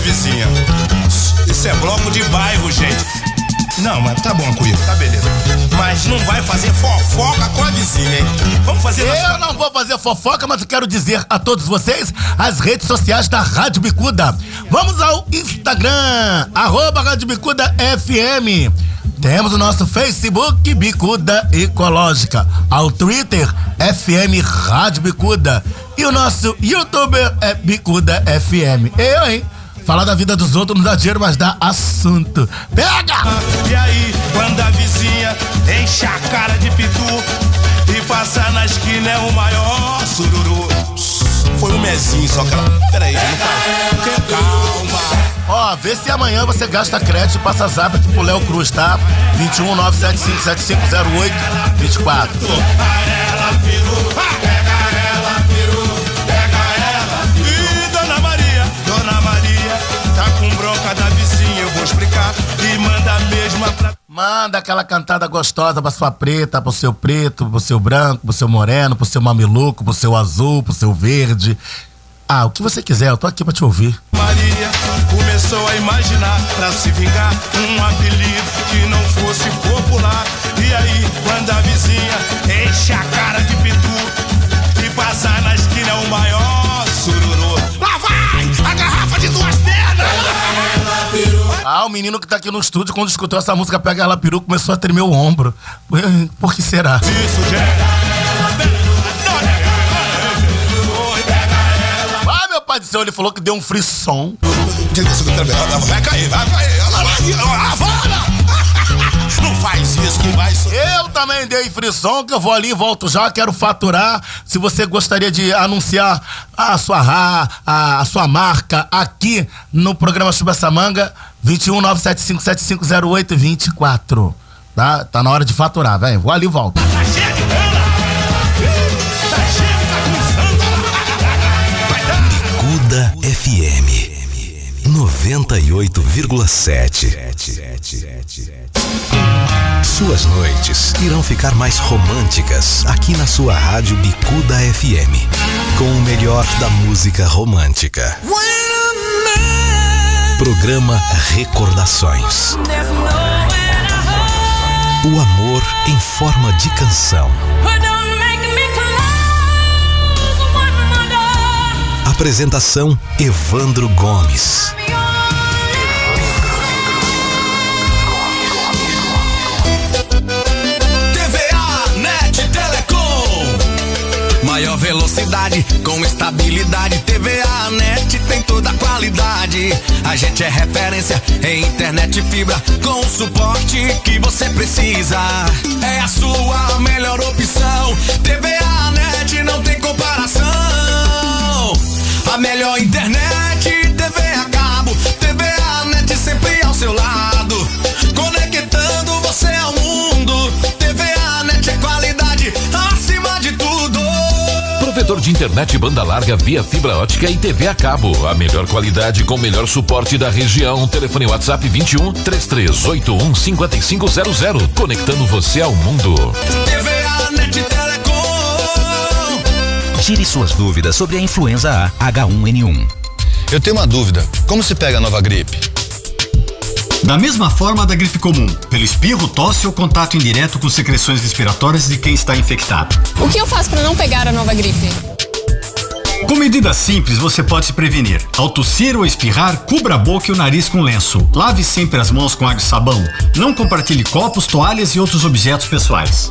Das vizinhas. Isso é bloco de bairro, gente. Não, mas tá bom cuica, tá beleza. Mas não vai fazer fofoca com a vizinha, hein? Vamos fazer Eu não vou fazer fofoca, mas eu quero dizer a todos vocês as redes sociais da Rádio Bicuda. Vamos ao Instagram, arroba Rádio Bicuda FM. Temos o nosso Facebook Bicuda Ecológica, ao Twitter FM Rádio Bicuda e o nosso YouTuber é Bicuda FM. Eu, hein? Falar da vida dos outros não dá dinheiro, mas dá assunto. Pega! E aí, quando a vizinha enche a cara de pitu e passa na esquina é o maior sururu. Foi um mesinho só que ela. Peraí, não. Calma. Ó, vê se amanhã você gasta crédito e passa zap aqui pro Léo Cruz, tá? 21 975 7508 24. Explicar. E manda a mesma pra. Manda aquela cantada gostosa pra sua preta, pro seu preto, pro seu branco, pro seu moreno, pro seu mameluco, pro seu azul, pro seu verde. Ah, o que você quiser, eu tô aqui pra te ouvir. Maria começou a imaginar pra se vingar um apelido que não fosse popular. E aí, quando a vizinha enche a cara de pitu e passar na esquina o maior Ah, o menino que tá aqui no estúdio, quando escutou essa música Pega Ela Peru, começou a tremer o ombro. Por que será? Isso Ah, meu pai do céu, ele falou que deu um frisson. Vai cair, vai cair. Fala! Não faz isso que vai Eu também dei frisson, que eu vou ali e volto já, quero faturar. Se você gostaria de anunciar a sua a, a sua marca aqui no programa Chuba essa manga, 21 975 7508 24. Tá? Tá na hora de faturar, velho. Vou ali e volto. Bicuda FM 98,7. Suas noites irão ficar mais românticas aqui na sua rádio Bicuda FM, com o melhor da música romântica. Programa Recordações. O amor em forma de canção. Apresentação Evandro Gomes. Velocidade com estabilidade. TVA Net tem toda a qualidade. A gente é referência em internet fibra com o suporte que você precisa. É a sua melhor opção. TVA Net não tem comparação. A melhor internet, operador de internet banda larga via fibra ótica e TV a cabo. A melhor qualidade com o melhor suporte da região. Telefone WhatsApp 21 3381 5500. Conectando você ao mundo. TVA Net Telecom. Tire suas dúvidas sobre a influenza A H1N1. Eu tenho uma dúvida. Como se pega a nova gripe? Da mesma forma da gripe comum, pelo espirro, tosse ou contato indireto com secreções respiratórias de quem está infectado. O que eu faço para não pegar a nova gripe? Com medidas simples, você pode se prevenir. Ao tossir ou espirrar, cubra a boca e o nariz com lenço. Lave sempre as mãos com água e sabão. Não compartilhe copos, toalhas e outros objetos pessoais.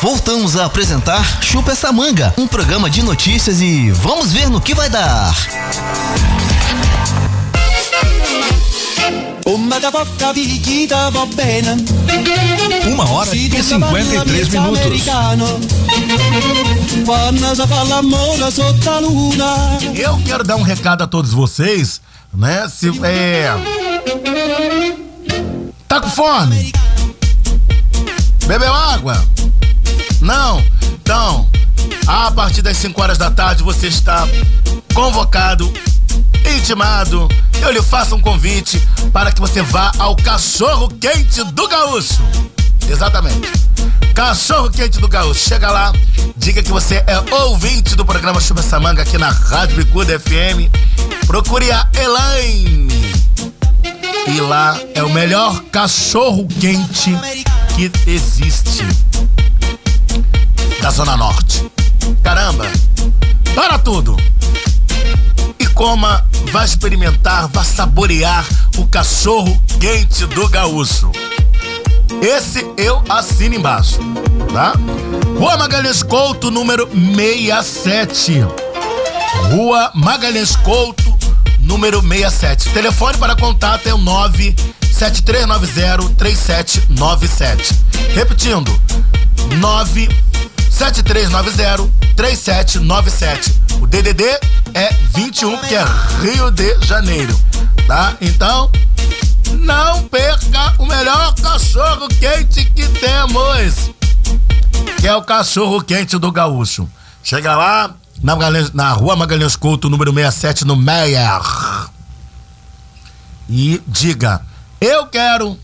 Voltamos a apresentar Chupa essa manga, um programa de notícias e vamos ver no que vai dar. Uma hora e 53 minutos. Eu quero dar um recado a todos vocês, né? Se é. Tá com fome? Bebeu água? Não? Então, a partir das 5 horas da tarde você está convocado, intimado. Eu lhe faço um convite para que você vá ao Cachorro Quente do Gaúcho. Exatamente. Cachorro Quente do Gaúcho. Chega lá, diga que você é ouvinte do programa Chuva Samanga aqui na Rádio Bicuda FM. Procure a Elaine. E lá é o melhor cachorro quente que existe da Zona Norte. Caramba, para tudo! E coma, vá experimentar, vá saborear o cachorro quente do gaúcho. Esse eu assino embaixo, tá? Rua Magalhães Couto, número 67. Rua Magalhães Couto, número 67. Telefone para contato é o 973903797. Repetindo, 973903797. O DDD é 21, que é Rio de Janeiro, tá? Então, não perca o melhor cachorro quente que temos, que é o cachorro quente do gaúcho. Chega lá na, Magalhães- na rua Magalhães Couto, número 67, no Meyer. E diga: Eu quero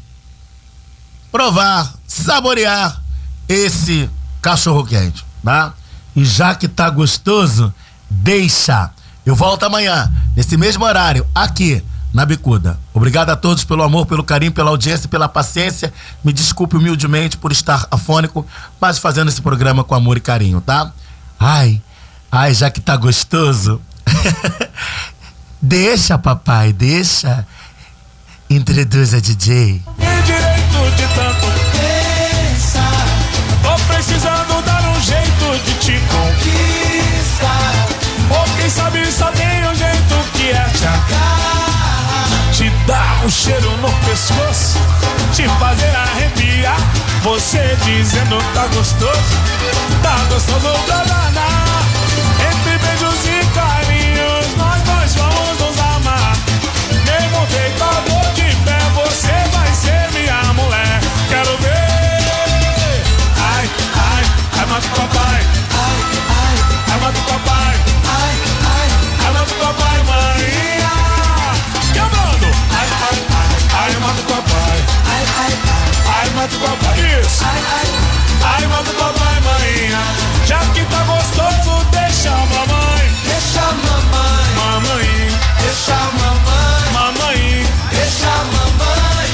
provar, saborear esse cachorro quente, tá? E já que tá gostoso, deixa. Eu volto amanhã, nesse mesmo horário, aqui na Bicuda. Obrigado a todos pelo amor, pelo carinho, pela audiência, pela paciência. Me desculpe humildemente por estar afônico, mas fazendo esse programa com amor e carinho, tá? Ai, ai, já que tá gostoso. deixa, papai, deixa. Introduza DJ. Tem direito de tanto pensar. Tô precisando dar um jeito de te conquistar. Ou quem sabe só tem um jeito que é te agarrar. Te dar um cheiro no pescoço. Te fazer arrepiar. Você dizendo tá gostoso. Tá gostoso pra danar. Entre beijos e carinhos, nós dois vamos nos amar. Mesmo deitado ai, ai, mata o papai. Ai, ai, ai, mata o papai. Ai, ai, ai, mata o papai, Maria. Quebrando. Ai, ai, ai, ai, mata o papai. Ai, ai, ai, ai, mata o papai. Isso. Ai, ai, ai, mata o papai, Maria. Já que tá gostoso, deixa a mamãe. Deixa a mamãe. Mamãe. Deixa a mamãe. Mamãe. Deixa a mamãe.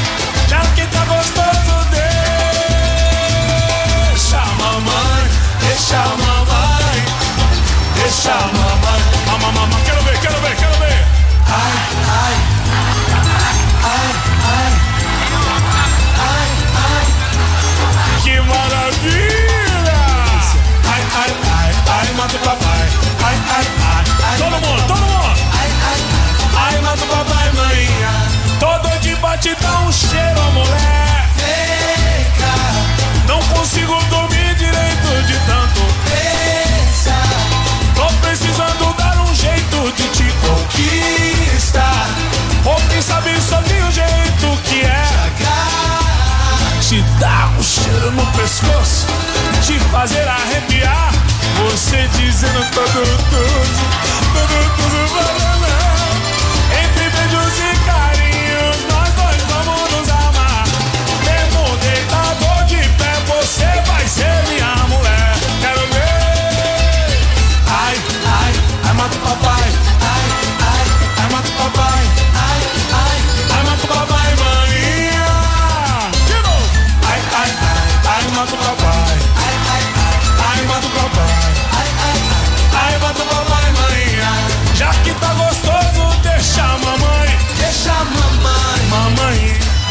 Já que tá gostoso, Deixa a mamãe. Deixa a mamãe. Um no pescoço, te fazer arrepiar. Você dizendo tudo, tudo, tudo, tudo banana. Entre beijos e carinhos,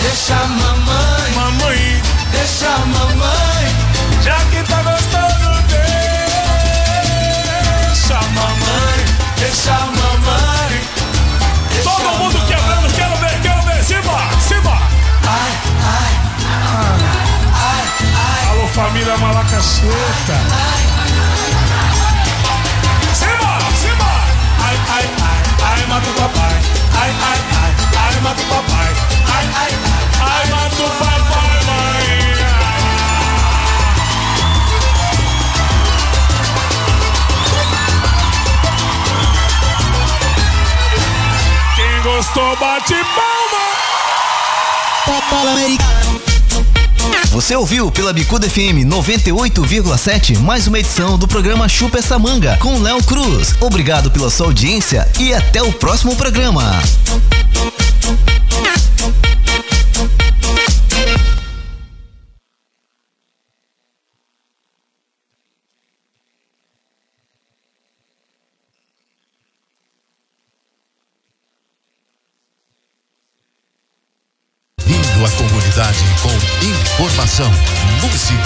Deixa a mamãe. Mamãe. Deixa a mamãe. Já que tá gostoso, deixa a mamãe. Deixa a mamãe. Todo mundo quebrando, quero ver, quero ver. Simba, Simba. Ai, ai, ai, ai. Alô, família Malacacheta. Simba, Simba. Ai, ai, ai, ai, mata o papai. Ai, ai, ai, mata o papai. Ai, ai, ai, ai, mata o papai, mãe. Quem gostou, bate palma. Você ouviu pela Bicuda FM 98,7 mais uma edição do programa Chupa essa manga com Léo Cruz. Obrigado pela sua audiência e até o próximo programa.